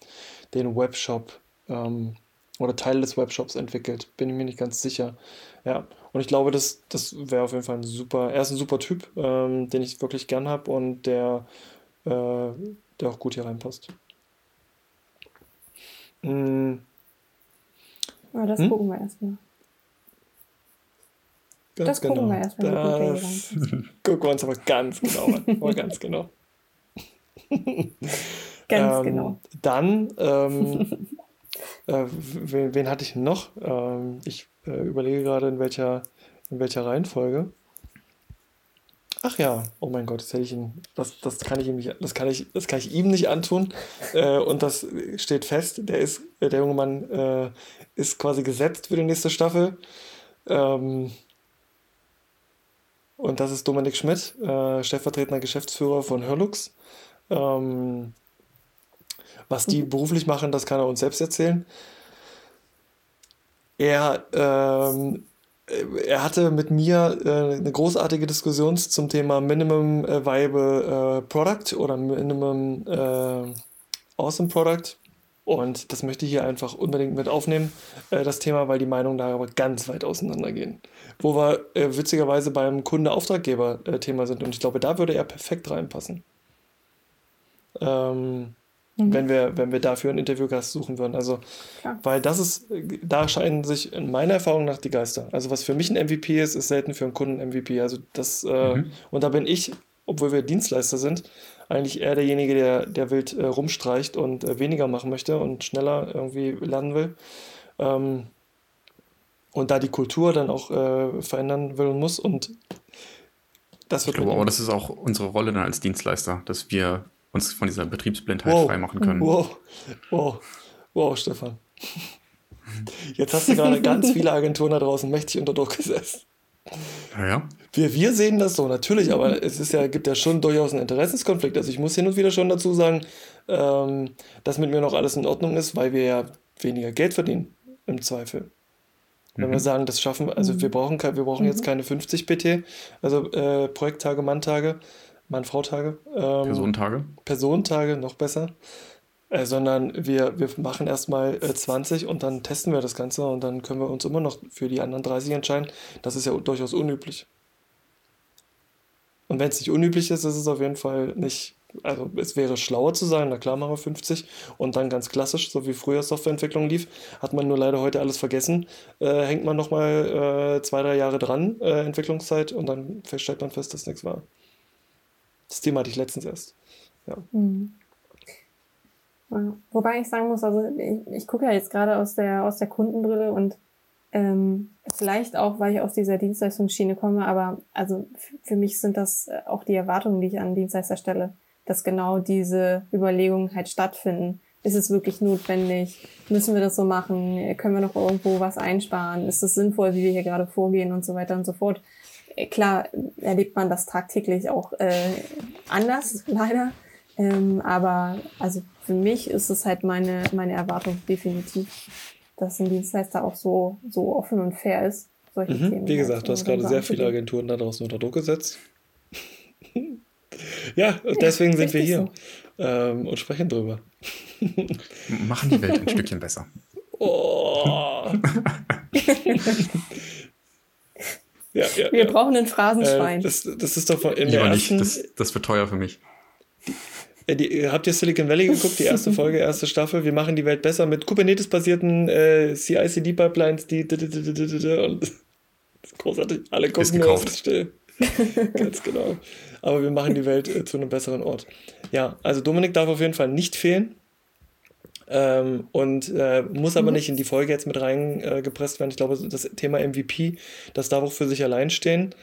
den Webshop ähm, oder Teile des Webshops entwickelt. Bin ich mir nicht ganz sicher. Ja, und ich glaube, das, das wäre auf jeden Fall ein super, er ist ein super Typ, ähm, den ich wirklich gern habe und der, äh, der auch gut hier reinpasst. Mhm. Aber das hm? gucken wir erstmal. Ganz das genau. gucken wir erstmal. Das gucken wir uns aber ganz genau an. Aber ganz genau. ganz ähm, genau. Dann, ähm, äh, wen, wen, hatte ich noch? Ähm, ich äh, überlege gerade, in welcher, in welcher Reihenfolge. Ach ja, oh mein Gott, das hätte ich ihn, das, das kann ich ihm nicht, das kann ich, das kann ich ihm nicht antun. Äh, und das steht fest. Der ist, der junge Mann äh, ist quasi gesetzt für die nächste Staffel. Ähm, und das ist Dominik Schmidt, äh, stellvertretender Geschäftsführer von Hörlux. Ähm, was die mhm. beruflich machen, das kann er uns selbst erzählen. Er, ähm, er hatte mit mir äh, eine großartige Diskussion zum Thema Minimum äh, Viable äh, Product oder Minimum äh, Awesome Product. Und das möchte ich hier einfach unbedingt mit aufnehmen, äh, das Thema, weil die Meinungen da aber ganz weit auseinandergehen. Wo wir äh, witzigerweise beim Kunde-Auftraggeber-Thema sind. Und ich glaube, da würde er perfekt reinpassen. Ähm, mhm. wenn, wir, wenn wir dafür einen Interviewgast suchen würden. Also, Klar. weil das ist, da scheinen sich in meiner Erfahrung nach die Geister. Also, was für mich ein MVP ist, ist selten für einen Kunden ein MVP. Also, das, äh, mhm. und da bin ich, obwohl wir Dienstleister sind, eigentlich eher derjenige, der, der wild äh, rumstreicht und äh, weniger machen möchte und schneller irgendwie lernen will. Ähm, und da die Kultur dann auch äh, verändern will und muss. Und das wird. Ich glaube, aber das ist auch unsere Rolle dann als Dienstleister, dass wir uns von dieser Betriebsblindheit wow. freimachen können. Wow, wow, wow, Stefan. Jetzt hast du gerade ganz viele Agenturen da draußen mächtig unter Druck gesetzt. Naja. Wir, wir sehen das so, natürlich, aber es ist ja, gibt ja schon durchaus einen Interessenskonflikt. Also ich muss hin und wieder schon dazu sagen, ähm, dass mit mir noch alles in Ordnung ist, weil wir ja weniger Geld verdienen, im Zweifel. Wenn Mhm. wir sagen, das schaffen, also wir brauchen, wir brauchen jetzt keine 50 PT, also äh, Projekttage, Manntage, Mann-Frau-Tage. Ähm, Personentage. Personentage, noch besser. Äh, sondern wir, wir machen erstmal äh, 20 und dann testen wir das Ganze und dann können wir uns immer noch für die anderen 30 entscheiden. Das ist ja durchaus unüblich. Und wenn es nicht unüblich ist, ist es auf jeden Fall nicht. Also es wäre schlauer zu sagen, na klar machen wir 50 und dann ganz klassisch, so wie früher Softwareentwicklung lief, hat man nur leider heute alles vergessen, äh, hängt man nochmal äh, zwei, drei Jahre dran, äh, Entwicklungszeit und dann stellt man fest, dass nichts war. Das Thema hatte ich letztens erst. Mhm. Ja. Wobei ich sagen muss, also ich, ich gucke ja jetzt gerade aus der, aus der Kundenbrille und ähm, vielleicht auch, weil ich aus dieser Dienstleistungsschiene komme, aber also für mich sind das äh, auch die Erwartungen, die ich an Dienstleister stelle, dass genau diese Überlegungen halt stattfinden. Ist es wirklich notwendig? Müssen wir das so machen? Können wir noch irgendwo was einsparen? Ist es sinnvoll, wie wir hier gerade vorgehen und so weiter und so fort? Klar erlebt man das tagtäglich auch äh, anders, leider. Ähm, aber also für mich ist es halt meine, meine Erwartung definitiv, dass ein Dienstleister auch so, so offen und fair ist. Solche Mhm. Themen Wie gesagt, du hast gerade so sehr viele. Agenturen da draußen unter Druck gesetzt. ja, und deswegen sind wir hier ähm, und sprechen drüber. Machen die Welt ein Stückchen besser. Oh. Ja, ja, Wir ja. brauchen ein Äh, Phrasenschwein. das, das ist doch von, in der Lieber nicht, ersten, das, das wird teuer für mich. äh, die, habt ihr Silicon Valley geguckt, die erste Folge, erste Staffel? Wir machen die Welt besser mit Kubernetes-basierten äh, CI-CD-Pipelines, die und das ist großartig. Alle gucken gekauft. ist still. Ganz genau. Aber wir machen die Welt äh, zu einem besseren Ort. Ja, also Dominik darf auf jeden Fall nicht fehlen. Ähm, und äh, muss aber nicht in die Folge jetzt mit reingepresst gepresst werden. Ich glaube, das Thema MVP, das darf auch für sich allein stehen.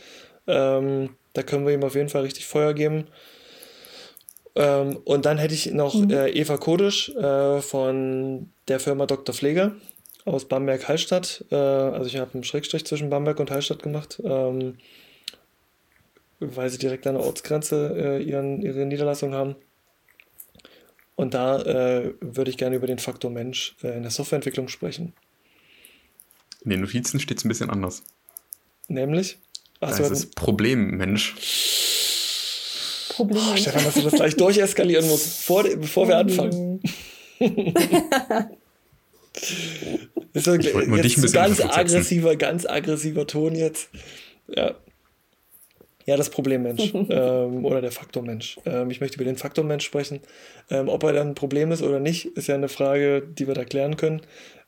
Ähm, da können wir ihm auf jeden Fall richtig Feuer geben. Ähm, und dann hätte ich noch äh, Eva Kodisch äh, von der Firma Dr. Pfleger aus Bamberg-Hallstatt. Äh, also ich habe einen Schrägstrich zwischen Bamberg und Hallstatt gemacht, ähm, weil sie direkt an der Ortsgrenze äh, ihren, ihre Niederlassung haben. Und da äh, würde ich gerne über den Faktor Mensch äh, in der Softwareentwicklung sprechen. In den Notizen steht es ein bisschen anders. Nämlich, Da Achso, ist es Problem, Mensch. Problem. oh, Stefan, dass du das gleich durcheskalieren musst, vor, bevor wir anfangen. Das ist Ich wollte nur jetzt dich ein bisschen ganz aggressiver, ganz aggressiver Ton jetzt. Ja. Ja, das Problem Mensch ähm, oder der Faktor Mensch. Ähm, ich möchte über den Faktor Mensch sprechen. Ähm, ob er dann ein Problem ist oder nicht, ist ja eine Frage, die wir da klären können.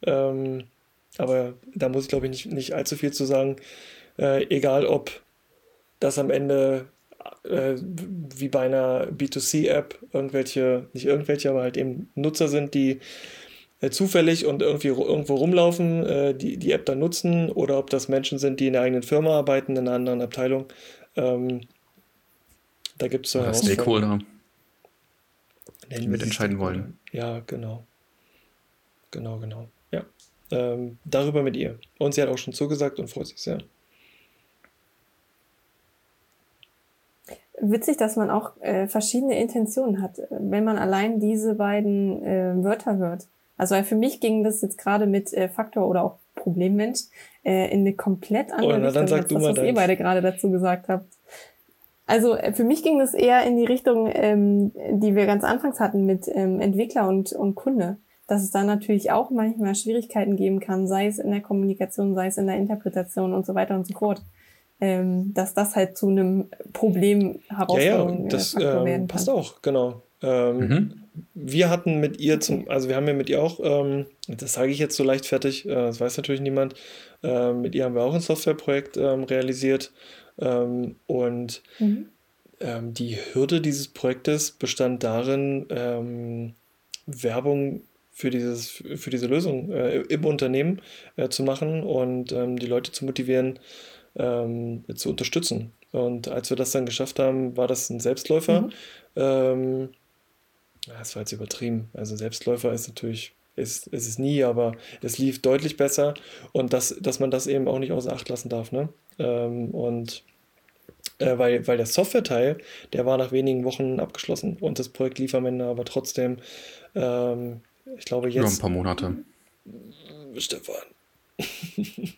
Ähm, aber da muss ich, glaube ich, nicht, nicht allzu viel zu sagen. Äh, egal, ob das am Ende äh, wie bei einer B2C-App irgendwelche, nicht irgendwelche, aber halt eben Nutzer sind, die äh, zufällig und irgendwie irgendwo rumlaufen, äh, die die App dann nutzen, oder ob das Menschen sind, die in der eigenen Firma arbeiten, in einer anderen Abteilung. Ähm, da gibt es so. Stakeholder. Die mitentscheiden wollen. Ja, genau. Genau, genau. Ja. Ähm, darüber mit ihr. Und sie hat auch schon zugesagt und freut sich sehr. Witzig, dass man auch äh, verschiedene Intentionen hat, äh, wenn man allein diese beiden äh, Wörter hört. Also weil für mich ging das jetzt gerade mit äh, Faktor oder auch Problemmensch äh, in eine komplett andere Oh, na, dann Richtung, sag als du das, mal was ihr beide gerade dazu gesagt habt. Also äh, für mich ging das eher in die Richtung, ähm, die wir ganz anfangs hatten mit ähm, Entwickler und, und Kunde. Dass es da natürlich auch manchmal Schwierigkeiten geben kann, sei es in der Kommunikation, sei es in der Interpretation und so weiter und so fort. Ähm, dass das halt zu einem Problem Ja, Herausforderung ja, das äh, ähm, passt auch, genau. Ähm, Mhm. Wir hatten mit ihr zum, also wir haben ja mit ihr auch, ähm, das sage ich jetzt so leichtfertig, äh, das weiß natürlich niemand, äh, mit ihr haben wir auch ein Softwareprojekt ähm, realisiert ähm, und Mhm. ähm, die Hürde dieses Projektes bestand darin, ähm, Werbung für, dieses, für diese Lösung äh, im Unternehmen äh, zu machen und ähm, die Leute zu motivieren, ähm, zu unterstützen. Und als wir das dann geschafft haben, war das ein Selbstläufer. Mhm. Ähm, das war jetzt übertrieben. Also Selbstläufer ist natürlich ist, ist es nie, aber es lief deutlich besser und das, dass man das eben auch nicht außer Acht lassen darf. Ne? Ähm, und äh, weil, weil der Software-Teil, der war nach wenigen Wochen abgeschlossen und das Projekt lief am Ende aber trotzdem, ähm, ich glaube jetzt. Über ein paar Monate. Stefan.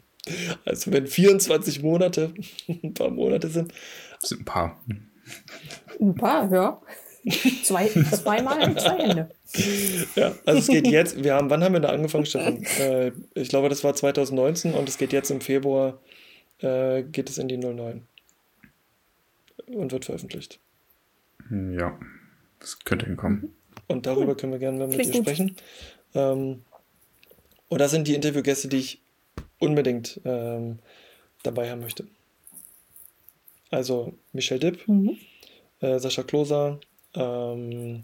also wenn 24 Monate ein paar Monate sind. Das sind ein paar. Ein paar, ja. Zwei, zweimal zwei Hände. Ja, also es geht jetzt, wir haben, wann haben wir da angefangen, Stefan? Äh, ich glaube, das war 2019 und es geht jetzt im Februar, äh, geht es in die 09 und wird veröffentlicht. Ja, das könnte hinkommen. Und darüber können wir gerne mal mit dir sprechen. Ähm, und das sind die Interviewgäste, die ich unbedingt ähm, dabei haben möchte. Also Michelle Dipp, mhm. äh, Sascha Kloser, ähm,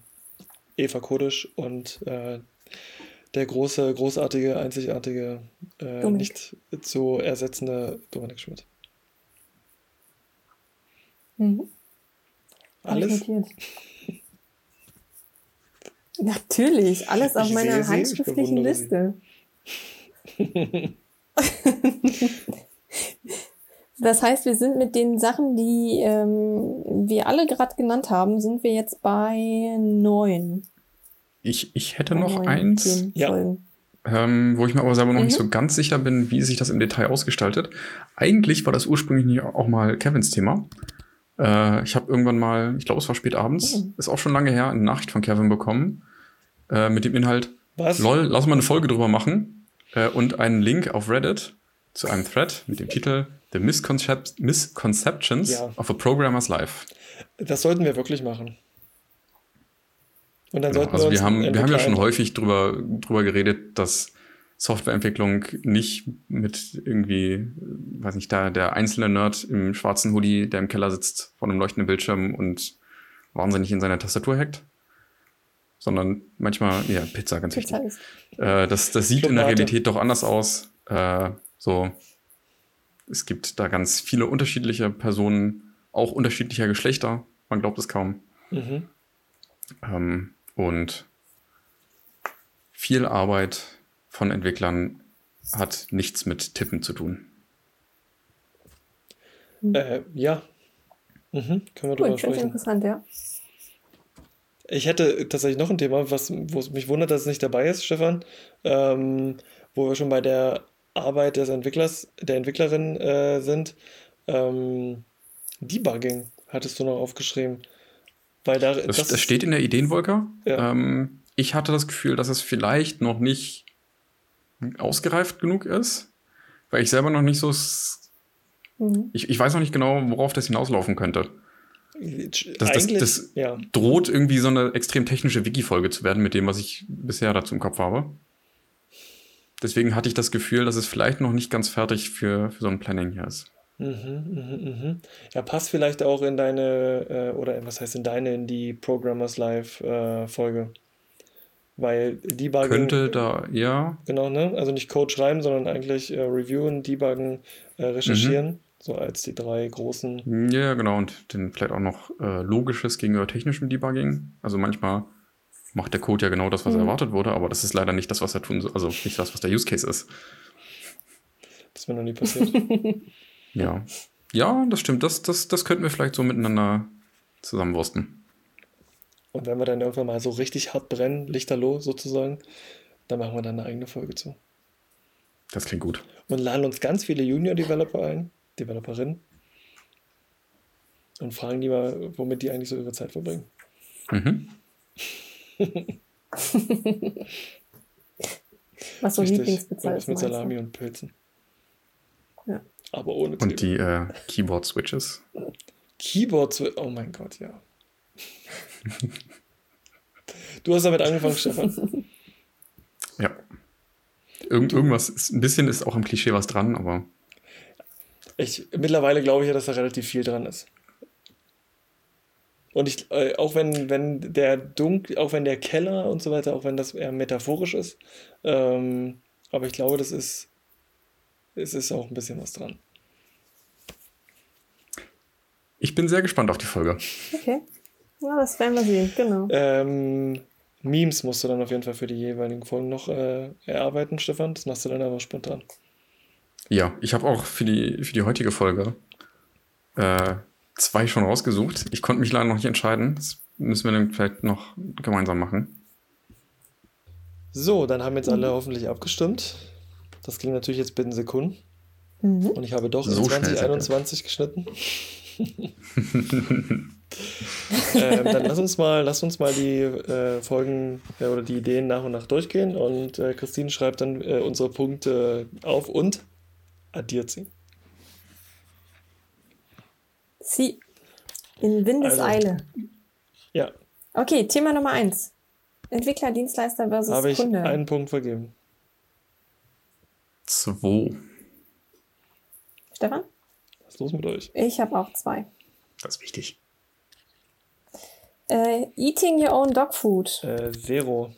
Eva Kodisch und äh, der große, großartige, einzigartige, äh, nicht zu ersetzende Dominik Schmidt. Mhm. Alles? Natürlich, alles auf ich meiner handschriftlichen Liste. das heißt, wir sind mit den Sachen, die ähm, wir alle gerade genannt haben, sind wir jetzt bei neun. Ich, ich hätte bei noch eins, ja. ähm, wo ich mir aber selber noch mhm. nicht so ganz sicher bin, wie sich das im Detail ausgestaltet. Eigentlich war das ursprünglich auch mal Kevins Thema. Äh, ich habe irgendwann mal, ich glaube, es war spät abends, mhm. ist auch schon lange her, eine Nachricht von Kevin bekommen äh, mit dem Inhalt, Was? lol, lass mal eine Folge drüber machen äh, und einen Link auf Reddit zu einem Thread mit dem Titel The Misconcept Misconceptions ja. of a Programmer's Life. Das sollten wir wirklich machen. Und dann genau, sollten also wir, wir haben, wir haben ja schon häufig drüber, drüber geredet, dass Softwareentwicklung nicht mit irgendwie, weiß nicht, da der einzelne Nerd im schwarzen Hoodie, der im Keller sitzt vor einem leuchtenden Bildschirm und wahnsinnig in seiner Tastatur hackt, sondern manchmal, ja, Pizza, ganz Pizza wichtig. Äh, das, das sieht Schokolade. in der Realität doch anders aus. Äh, so, es gibt da ganz viele unterschiedliche Personen, auch unterschiedlicher Geschlechter. Man glaubt es kaum. Mhm. Ähm, und viel Arbeit von Entwicklern hat nichts mit Tippen zu tun. Äh, ja. Mhm. Können wir drüber sprechen. interessant, ja. Ich hätte tatsächlich noch ein Thema, was wo es mich wundert, dass es nicht dabei ist, Stefan, ähm, wo wir schon bei der Arbeit des Entwicklers, der Entwicklerin äh, sind. Ähm, Debugging hattest du noch aufgeschrieben. Weil da, das, das, das steht in der Ideenwolke. Ja. Ähm, ich hatte das Gefühl, dass es vielleicht noch nicht ausgereift genug ist, weil ich selber noch nicht so. Mhm. Ich, ich weiß noch nicht genau, worauf das hinauslaufen könnte. Das, das, das ja. droht irgendwie so eine extrem technische Wiki-Folge zu werden mit dem, was ich bisher dazu im Kopf habe. Deswegen hatte ich das Gefühl, dass es vielleicht noch nicht ganz fertig für, für so ein Planning hier ist. Mhm, mhm, mhm. Ja, passt vielleicht auch in deine, äh, oder was heißt in deine, in die Programmers Live-Folge. Äh, Weil Debugging. Könnte da, ja. Genau, ne? Also nicht Code schreiben, sondern eigentlich äh, reviewen, debuggen, äh, recherchieren. Mhm. So als die drei großen. Ja, genau. Und dann vielleicht auch noch äh, logisches gegenüber technischem Debugging. Also manchmal macht der Code ja genau das, was mhm. erwartet wurde, aber das ist leider nicht das, was er tun soll. Also nicht das, was der Use Case ist. Das ist mir noch nie passiert. ja. Ja, das stimmt. Das, das, das könnten wir vielleicht so miteinander zusammenwursten. Und wenn wir dann irgendwann mal so richtig hart brennen, lichterloh sozusagen, dann machen wir dann eine eigene Folge zu. Das klingt gut. Und laden uns ganz viele Junior-Developer ein, Developerin und fragen die mal, womit die eigentlich so ihre Zeit verbringen. Mhm. Was so Lieblingsbezeichnung ist. Mit Salami und Pilzen. Ja. Aber ohne Und die äh, Keyboard-Switches. Keyboard-Switches, oh mein Gott, ja. du hast damit angefangen, Stefan. Ja. Irgend, irgendwas, ist, ein bisschen ist auch im Klischee was dran, aber ich, mittlerweile glaube ich ja, dass da relativ viel dran ist. Und ich, äh, auch wenn, wenn der Dunk, auch wenn der Keller und so weiter, auch wenn das eher metaphorisch ist, ähm, aber ich glaube, das ist, es ist auch ein bisschen was dran. Ich bin sehr gespannt auf die Folge. Okay. Ja, das werden wir sehen, genau. Ähm, Memes musst du dann auf jeden Fall für die jeweiligen Folgen noch äh, erarbeiten, Stefan. Das machst du dann aber spontan. Ja, ich habe auch für die, für die heutige Folge äh, zwei schon rausgesucht. Ich konnte mich leider noch nicht entscheiden. Das müssen wir dann vielleicht noch gemeinsam machen. So, dann haben jetzt alle hoffentlich abgestimmt. Das ging natürlich jetzt binnen Sekunden. Mhm. Und ich habe doch So in schnell 2021 geschnitten. ähm, dann lass uns mal, lass uns mal die äh, Folgen äh, oder die Ideen nach und nach durchgehen und äh, Christine schreibt dann äh, unsere Punkte auf und addiert sie. Sie. In Windeseile. Ja, Okay, Thema Nummer eins. Entwickler, Dienstleister versus habe ich Kunde. einen Punkt vergeben. Zwei. Stefan? Was ist los mit euch? Ich habe auch zwei. Das ist wichtig. Äh, eating your own dog food. Äh, Zero.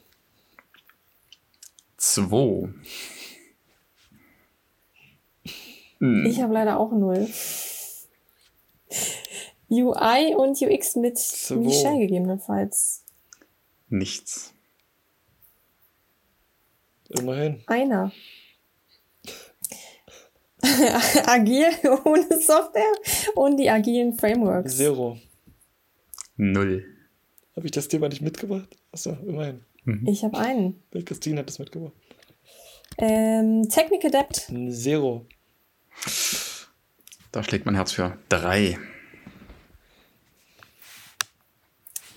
Zwei. Ich habe leider auch null. UI und UX mit Zwei. Michelle gegebenenfalls. Nichts. Immerhin. Einer. Agil ohne Software und die agilen Frameworks. Zero. Null. Habe ich das Thema nicht mitgebracht? Achso, immerhin. Ich habe einen. Christine hat es mitgebracht. Ähm, Technical Debt. Zero. Da schlägt mein Herz für drei.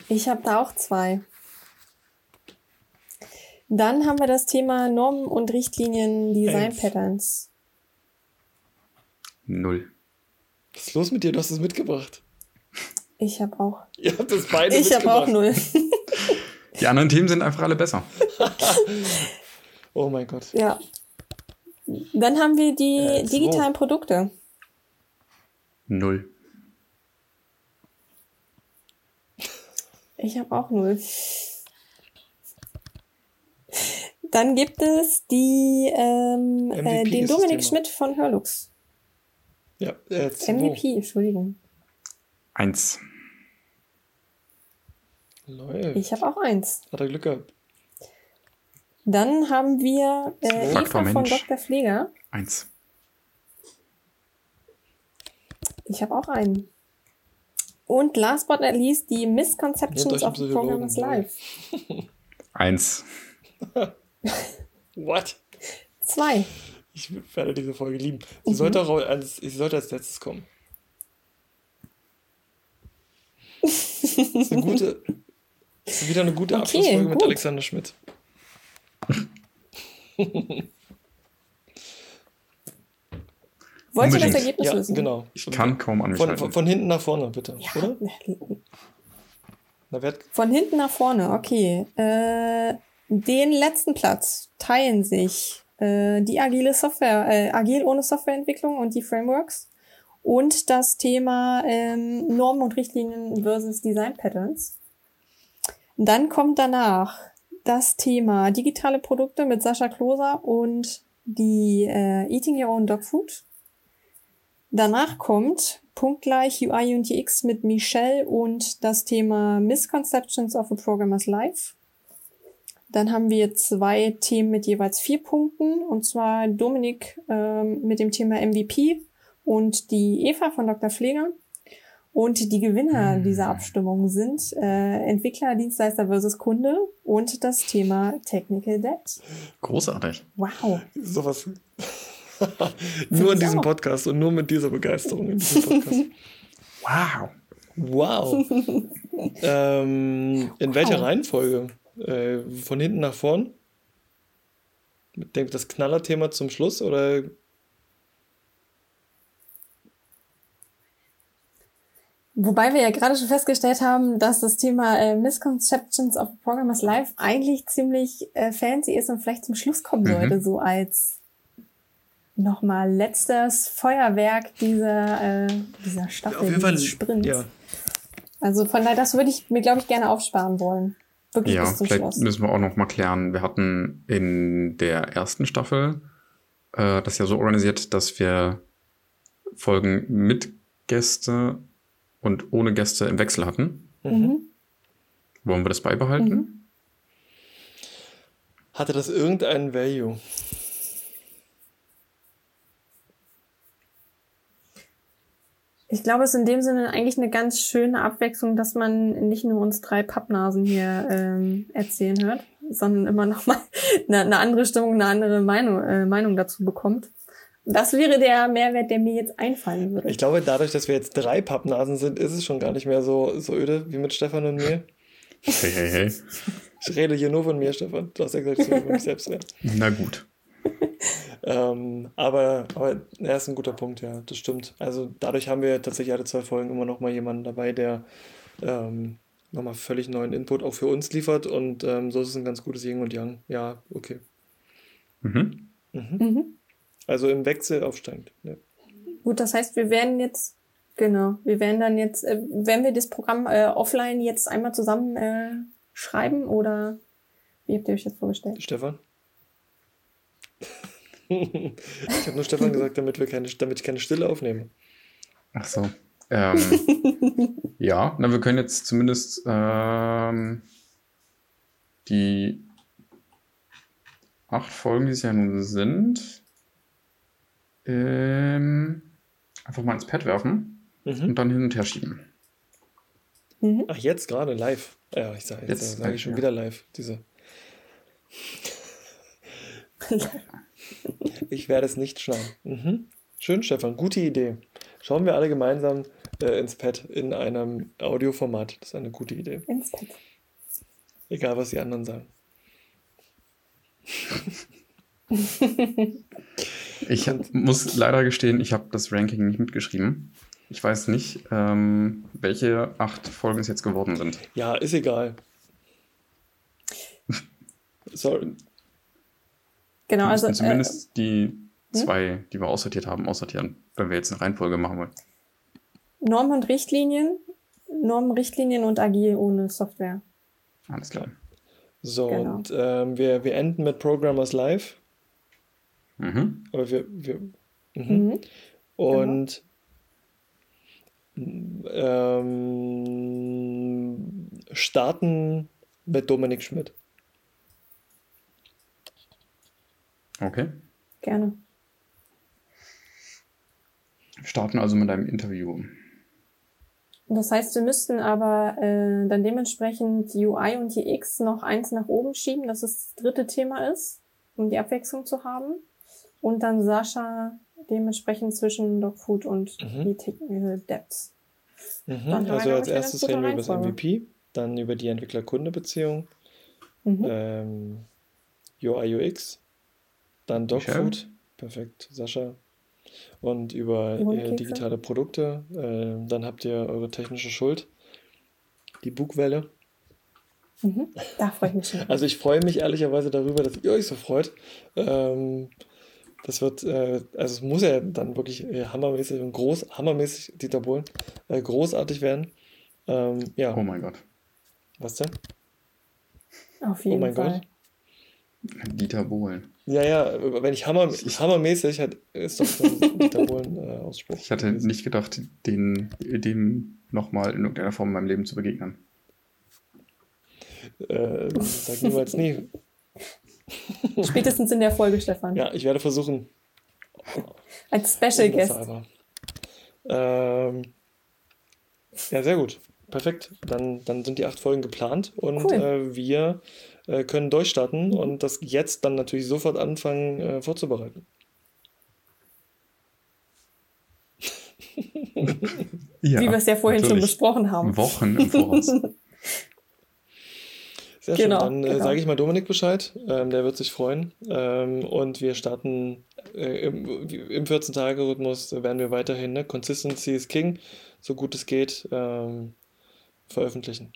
Ich habe da auch zwei. Dann haben wir das Thema Normen und Richtlinien, Design Eins. Patterns. Null. Was ist los mit dir? Du hast es mitgebracht. Ich habe auch. Ihr habt es beide Ich habe auch null. Die anderen Themen sind einfach alle besser. Oh mein Gott. ja. Dann haben wir die Äh, digitalen Produkte. Null. Ich habe auch null. Dann gibt es die ähm, äh, den Dominik. Schmidt von Hörlux. Ja, äh. MVP, Entschuldigung. Eins. Läuft. Ich habe auch eins. Hat er Glück gehabt. Dann haben wir äh, Eva von. Dr. Pfleger. Eins. Ich habe auch einen. Und last but not least die Misconceptions of Programmers Life. Eins. What? Zwei. Ich werde diese Folge lieben. Mhm. Sie sollte auch als, sie sollte als letztes kommen. Das ist eine gute. Das ist wieder eine gute Okay, Abschlussfolge mit gut. Alexander Schmidt. Wollt ihr das. Ergebnis Ja, wissen? genau. Ich kann kaum an mich Von, halten. von, von hinten nach vorne, bitte. Ja, Oder? Na, Von hinten nach vorne, okay. Äh, den letzten Platz teilen sich äh, die agile Software, äh, agil ohne Softwareentwicklung und die Frameworks und das Thema ähm, Normen und Richtlinien versus Design Patterns. Dann kommt danach das Thema digitale Produkte mit Sascha Kloser und die äh, Eating Your Own Dog Food. Danach kommt punktgleich UI und UX mit Michelle und das Thema Misconceptions of a Programmer's Life. Dann haben wir zwei Themen mit jeweils vier Punkten, und zwar Dominik ähm, mit dem Thema MVP und die Eva von Dr. Pfleger. Und die Gewinner dieser Abstimmung sind äh, Entwickler, Dienstleister versus Kunde und das Thema Technical Debt. Großartig. Wow. sowas. nur in diesem. Podcast und nur mit dieser Begeisterung in diesem Podcast. Wow. Wow. ähm, in welcher Wow. Reihenfolge? Äh, von hinten nach vorn? Mit dem, das Knallerthema zum Schluss oder Wobei wir ja gerade schon festgestellt haben, dass das Thema äh, Misconceptions of Programmers Life eigentlich ziemlich äh, fancy ist und vielleicht zum Schluss kommen Mhm. sollte, so als nochmal letztes Feuerwerk dieser, äh, dieser Staffel, dieses Sprints. ja. Also von daher, das würde ich mir, glaube ich, gerne aufsparen wollen. Wirklich Ja, bis zum vielleicht Schluss. müssen wir auch noch mal klären. Wir hatten in der ersten Staffel äh, das ja so organisiert, dass wir Folgen mit Gäste und ohne Gäste im Wechsel hatten. Mhm. Wollen wir das beibehalten? Mhm. Hatte das irgendeinen Value? Ich glaube, es ist in dem Sinne eigentlich eine ganz schöne Abwechslung, dass man nicht nur uns drei Pappnasen hier ähm, erzählen hört, sondern immer noch mal eine, eine andere Stimmung, eine andere Meinung, äh, Meinung dazu bekommt. Das wäre der Mehrwert, der mir jetzt einfallen würde. Ich glaube, dadurch, dass wir jetzt drei Pappnasen sind, ist es schon gar nicht mehr so, so öde wie mit Stefan und mir. Hey, hey, hey. Ich rede hier nur von mir, Stefan. Du hast ja gesagt, ich soll von mich selbst reden. Na gut. Ähm, aber, aber er ist ein guter Punkt, ja, das stimmt. Also dadurch haben wir tatsächlich alle zwei Folgen immer noch mal jemanden dabei, der ähm, nochmal völlig neuen Input auch für uns liefert und ähm, so ist es ein ganz gutes Yin und Yang. Ja, okay. Mhm. Mhm. Mhm. Also im Wechsel aufsteigend. Ja. Gut, das heißt, wir werden jetzt, genau, wir werden dann jetzt, äh, wenn wir das Programm äh, offline jetzt einmal zusammen äh, schreiben oder wie habt ihr euch das vorgestellt? Stefan? Ich habe nur Stefan gesagt, damit wir keine, damit ich keine Stille aufnehme. Ach so. Ähm, ja, na, wir können jetzt zumindest ähm, die acht Folgen, die es ja nun sind, ähm, einfach mal ins Pad werfen Mhm. und dann hin und her schieben. Mhm. Ach, jetzt gerade live. Ja, ich sage jetzt, Jetzt sage ich schon ja. wieder live. Diese. Ich werde es nicht schneiden. Mhm. Schön, Stefan. Gute Idee. Schauen wir alle gemeinsam äh, ins Pad in einem Audioformat. Das ist eine gute Idee. Ins Bett. Egal, was die anderen sagen. Ich hab, muss leider gestehen, ich habe das Ranking nicht mitgeschrieben. Ich weiß nicht, ähm, welche acht Folgen es jetzt geworden sind. Ja, ist egal. Sorry. Genau, Wir also äh, zumindest die zwei, die wir aussortiert haben, aussortieren, wenn wir jetzt eine Reihenfolge machen wollen. Normen und Richtlinien, Normen, Richtlinien und agil ohne Software. Alles klar. So, Genau. und ähm, wir, wir enden mit Programmers Live. Mhm. Aber wir, wir mhm. Mhm. Und ähm, starten mit Dominik Schmidt. Okay. Gerne. Wir starten also mit einem Interview. Das heißt, wir müssten aber äh, dann dementsprechend UI und UX noch eins nach oben schieben, dass es das dritte Thema ist, um die Abwechslung zu haben. Und dann Sascha dementsprechend zwischen Dogfood und Mhm. die Technical Depths. Mhm. Also als erstes reden wir über das. MVP, dann über die Entwickler-Kunde-Beziehung, Mhm. ähm, UI UX, dann. Dogfood, perfekt, Sascha. Und über äh, digitale Produkte, äh, dann habt ihr eure technische Schuld, die Bugwelle. Mhm. Da freue ich mich schon. Also ich freue mich ehrlicherweise darüber, dass ihr euch so freut. Ähm, das wird, äh, also es muss ja dann wirklich äh, hammermäßig und groß, hammermäßig, Dieter Bohlen, äh, großartig werden. Ähm, ja, Oh mein Gott. was denn? Auf jeden oh mein Fall. Gott. Dieter Bohlen. Ja, ja, wenn ich hammer, hammermäßig, hat, ist doch so ein Dieter Bohlen-Ausspruch. Ich hatte nicht gedacht, den, dem nochmal in irgendeiner Form in meinem Leben zu begegnen. äh, sag niemals nie. Spätestens in der Folge, Stefan. Ja, ich werde versuchen. Als Special Guest. Ähm, ja, sehr gut. Perfekt. Dann, dann sind die acht Folgen geplant und Cool. äh, wir äh, können durchstarten und das jetzt dann natürlich sofort anfangen äh, vorzubereiten. Ja, Wie wir es ja vorhin schon besprochen haben. Wochen im Voraus. Sehr Genau, schön. Dann äh, genau. sage ich mal Dominik Bescheid. Ähm, der wird sich freuen. Ähm, und wir starten äh, im, im 14-Tage-Rhythmus werden wir weiterhin, ne? Consistency is King, so gut es geht, ähm, veröffentlichen.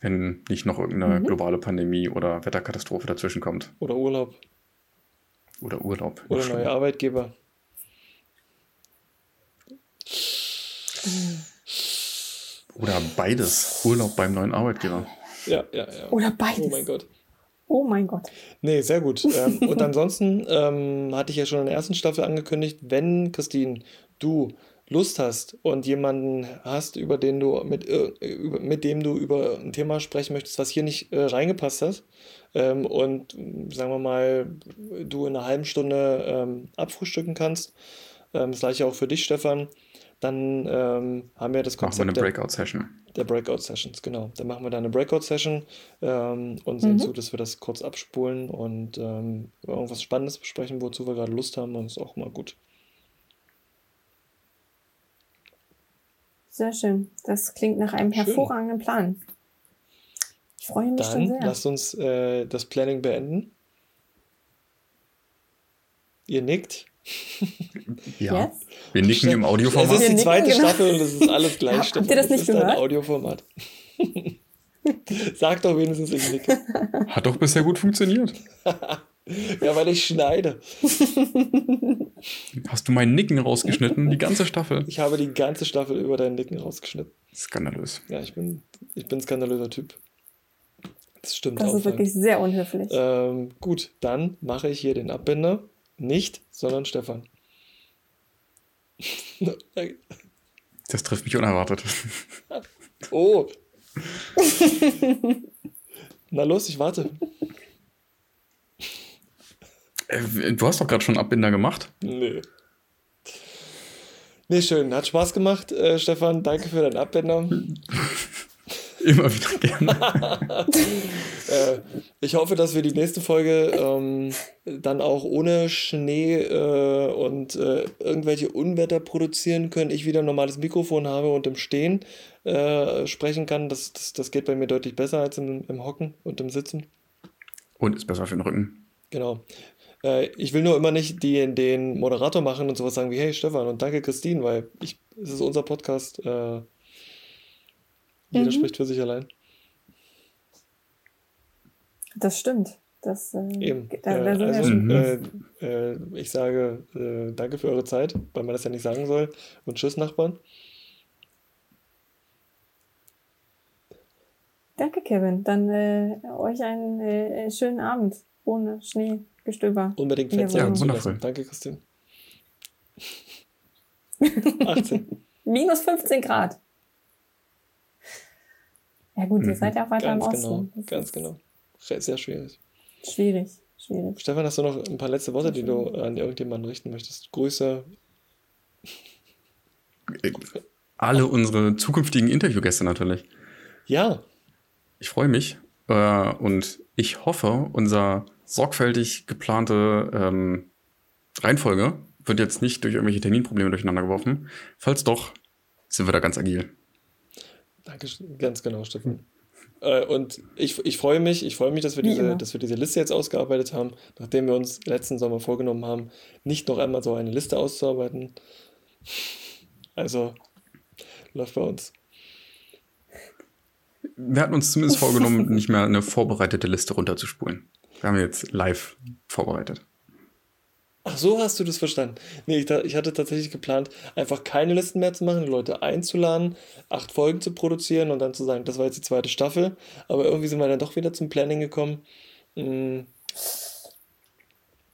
Wenn nicht noch irgendeine Mhm. globale Pandemie oder Wetterkatastrophe dazwischen kommt. Oder Urlaub Oder Urlaub. oder neue Arbeitgeber. Oder beides. Urlaub beim neuen Arbeitgeber. Ja, ja, ja. Oder beides. Oh mein Gott. Oh mein Gott. Nee, sehr gut. ähm, und ansonsten ähm, hatte ich ja schon in der ersten Staffel angekündigt, wenn, Christine, du Lust hast und jemanden hast, über den du mit, mit dem du über ein Thema sprechen möchtest, was hier nicht äh, reingepasst hat, ähm, und sagen wir mal, du in einer halben Stunde ähm, abfrühstücken kannst, ähm, das gleiche auch für dich, Stefan, dann ähm, haben wir das Konzept. Machen wir eine Breakout-Session. Der Breakout-Sessions, genau. Dann machen wir da eine Breakout-Session ähm, und sehen mhm. zu, dass wir das kurz abspulen und ähm, irgendwas Spannendes besprechen, wozu wir gerade Lust haben und das ist auch mal gut. Sehr schön. Das klingt nach einem schön. hervorragenden Plan. Ich freue mich Dann schon sehr. lasst uns äh, das Planning beenden. Ihr nickt. Ja. Yes. Wir nicken im Audioformat. Es ist die zweite nicken, genau. Staffel und es ist alles gleich. Habt ihr das nicht das gehört? Ein Audioformat. Sag doch wenigstens, ich nicke. Hat doch bisher gut funktioniert. Ja, weil ich schneide. Hast du mein Nicken rausgeschnitten? Die ganze Staffel? Ich habe die ganze Staffel über dein Nicken rausgeschnitten. Skandalös. Ja, ich bin, ich bin ein skandalöser Typ. Das stimmt das auch. Das ist wirklich sehr unhöflich. Ähm, gut, dann mache ich hier den Abbinder. Nicht, sondern Stefan. das trifft mich unerwartet. Oh. Na los, ich warte. Äh, du hast doch gerade schon Abbinder gemacht. Nee. Nee, schön. Hat Spaß gemacht, äh, Stefan. Danke für deinen Abbinder. Immer wieder gerne. äh, ich hoffe, dass wir die nächste Folge ähm, dann auch ohne Schnee äh, und äh, irgendwelche Unwetter produzieren können. Ich wieder ein normales Mikrofon habe und im Stehen äh, sprechen kann. Das, das, das geht bei mir deutlich besser als im, im Hocken und im Sitzen. Und ist besser für den Rücken. Genau. Äh, ich will nur immer nicht die, den Moderator machen und sowas sagen wie, hey Stefan und danke Christine, weil ich, es ist unser Podcast. Äh, jeder mhm. spricht für sich allein. Das stimmt. Das, äh, Eben. Da, da äh, also, äh, äh, ich sage äh, danke für eure Zeit, weil man das ja nicht sagen soll. Und tschüss, Nachbarn. Danke, Kevin. Dann äh, euch einen schönen Abend ohne Schneegestöber. Unbedingt Fenster ja, wundervoll. Danke, Christine. 18. Minus 15 Grad. Ja gut, ihr mhm. seid ja auch weiter Ganz im genau, Osten. ganz genau. Sehr schwierig. Schwierig, schwierig. Stefan, hast du noch ein paar letzte Worte, die du an irgendjemanden richten möchtest? Grüße. Alle unsere zukünftigen Interviewgäste natürlich. Ja. Ich freue mich äh, und ich hoffe, unser sorgfältig geplante ähm, Reihenfolge wird jetzt nicht durch irgendwelche Terminprobleme durcheinander geworfen. Falls doch, sind wir da ganz agil. Danke, ganz genau, Stefan. Äh, und ich, ich freue mich, ich freue mich, dass wir, diese, dass wir diese Liste jetzt ausgearbeitet haben, nachdem wir uns letzten Sommer vorgenommen haben, nicht noch einmal so eine Liste auszuarbeiten. Also läuft bei uns. Wir hatten uns zumindest vorgenommen, nicht mehr eine vorbereitete Liste runterzuspulen. Wir haben jetzt live vorbereitet. Ach, so hast du das verstanden. Nee, ich, ich, hatte tatsächlich geplant, einfach keine Listen mehr zu machen, die Leute einzuladen, acht Folgen zu produzieren und dann zu sagen, das war jetzt die zweite Staffel. Aber irgendwie sind wir dann doch wieder zum Planning gekommen. Hm.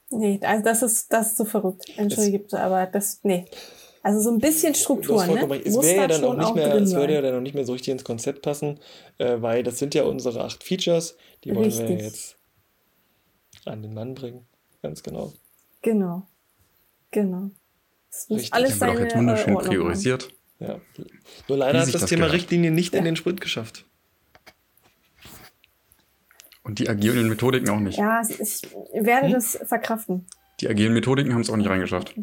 Nee, also das ist, das ist so verrückt. Entschuldige bitte, aber das, nee. Also so ein bisschen Struktur, ne? Es wäre ja dann auch nicht mehr, es würde ja dann auch nicht mehr so richtig ins Konzept passen, äh, weil das sind ja unsere acht Features, die wollen richtig. wir jetzt an den Mann bringen. Ganz genau. Genau. Genau. Das muss Richtig. alles seine, doch jetzt wunderschön Ordnung priorisiert. Ja. Nur leider hat das, das Thema gehört. Richtlinie nicht ja. in den Sprint geschafft. Und die agilen Methodiken auch nicht. Ja, ich werde hm? das verkraften. Die agilen Methodiken haben es auch nicht reingeschafft.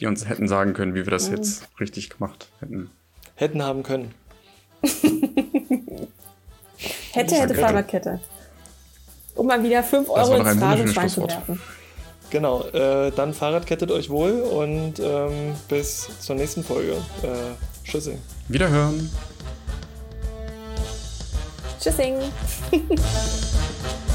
Die uns hätten sagen können, wie wir das mhm. jetzt richtig gemacht hätten. Hätten haben können. hätte, hätte Fahrradkette. Um mal wieder 5 Euro ins Phrasenschwein zu werfen. Genau, äh, dann Fahrradkettet euch wohl und ähm, bis zur nächsten Folge. Äh, Tschüssing. Wiederhören. Tschüssing.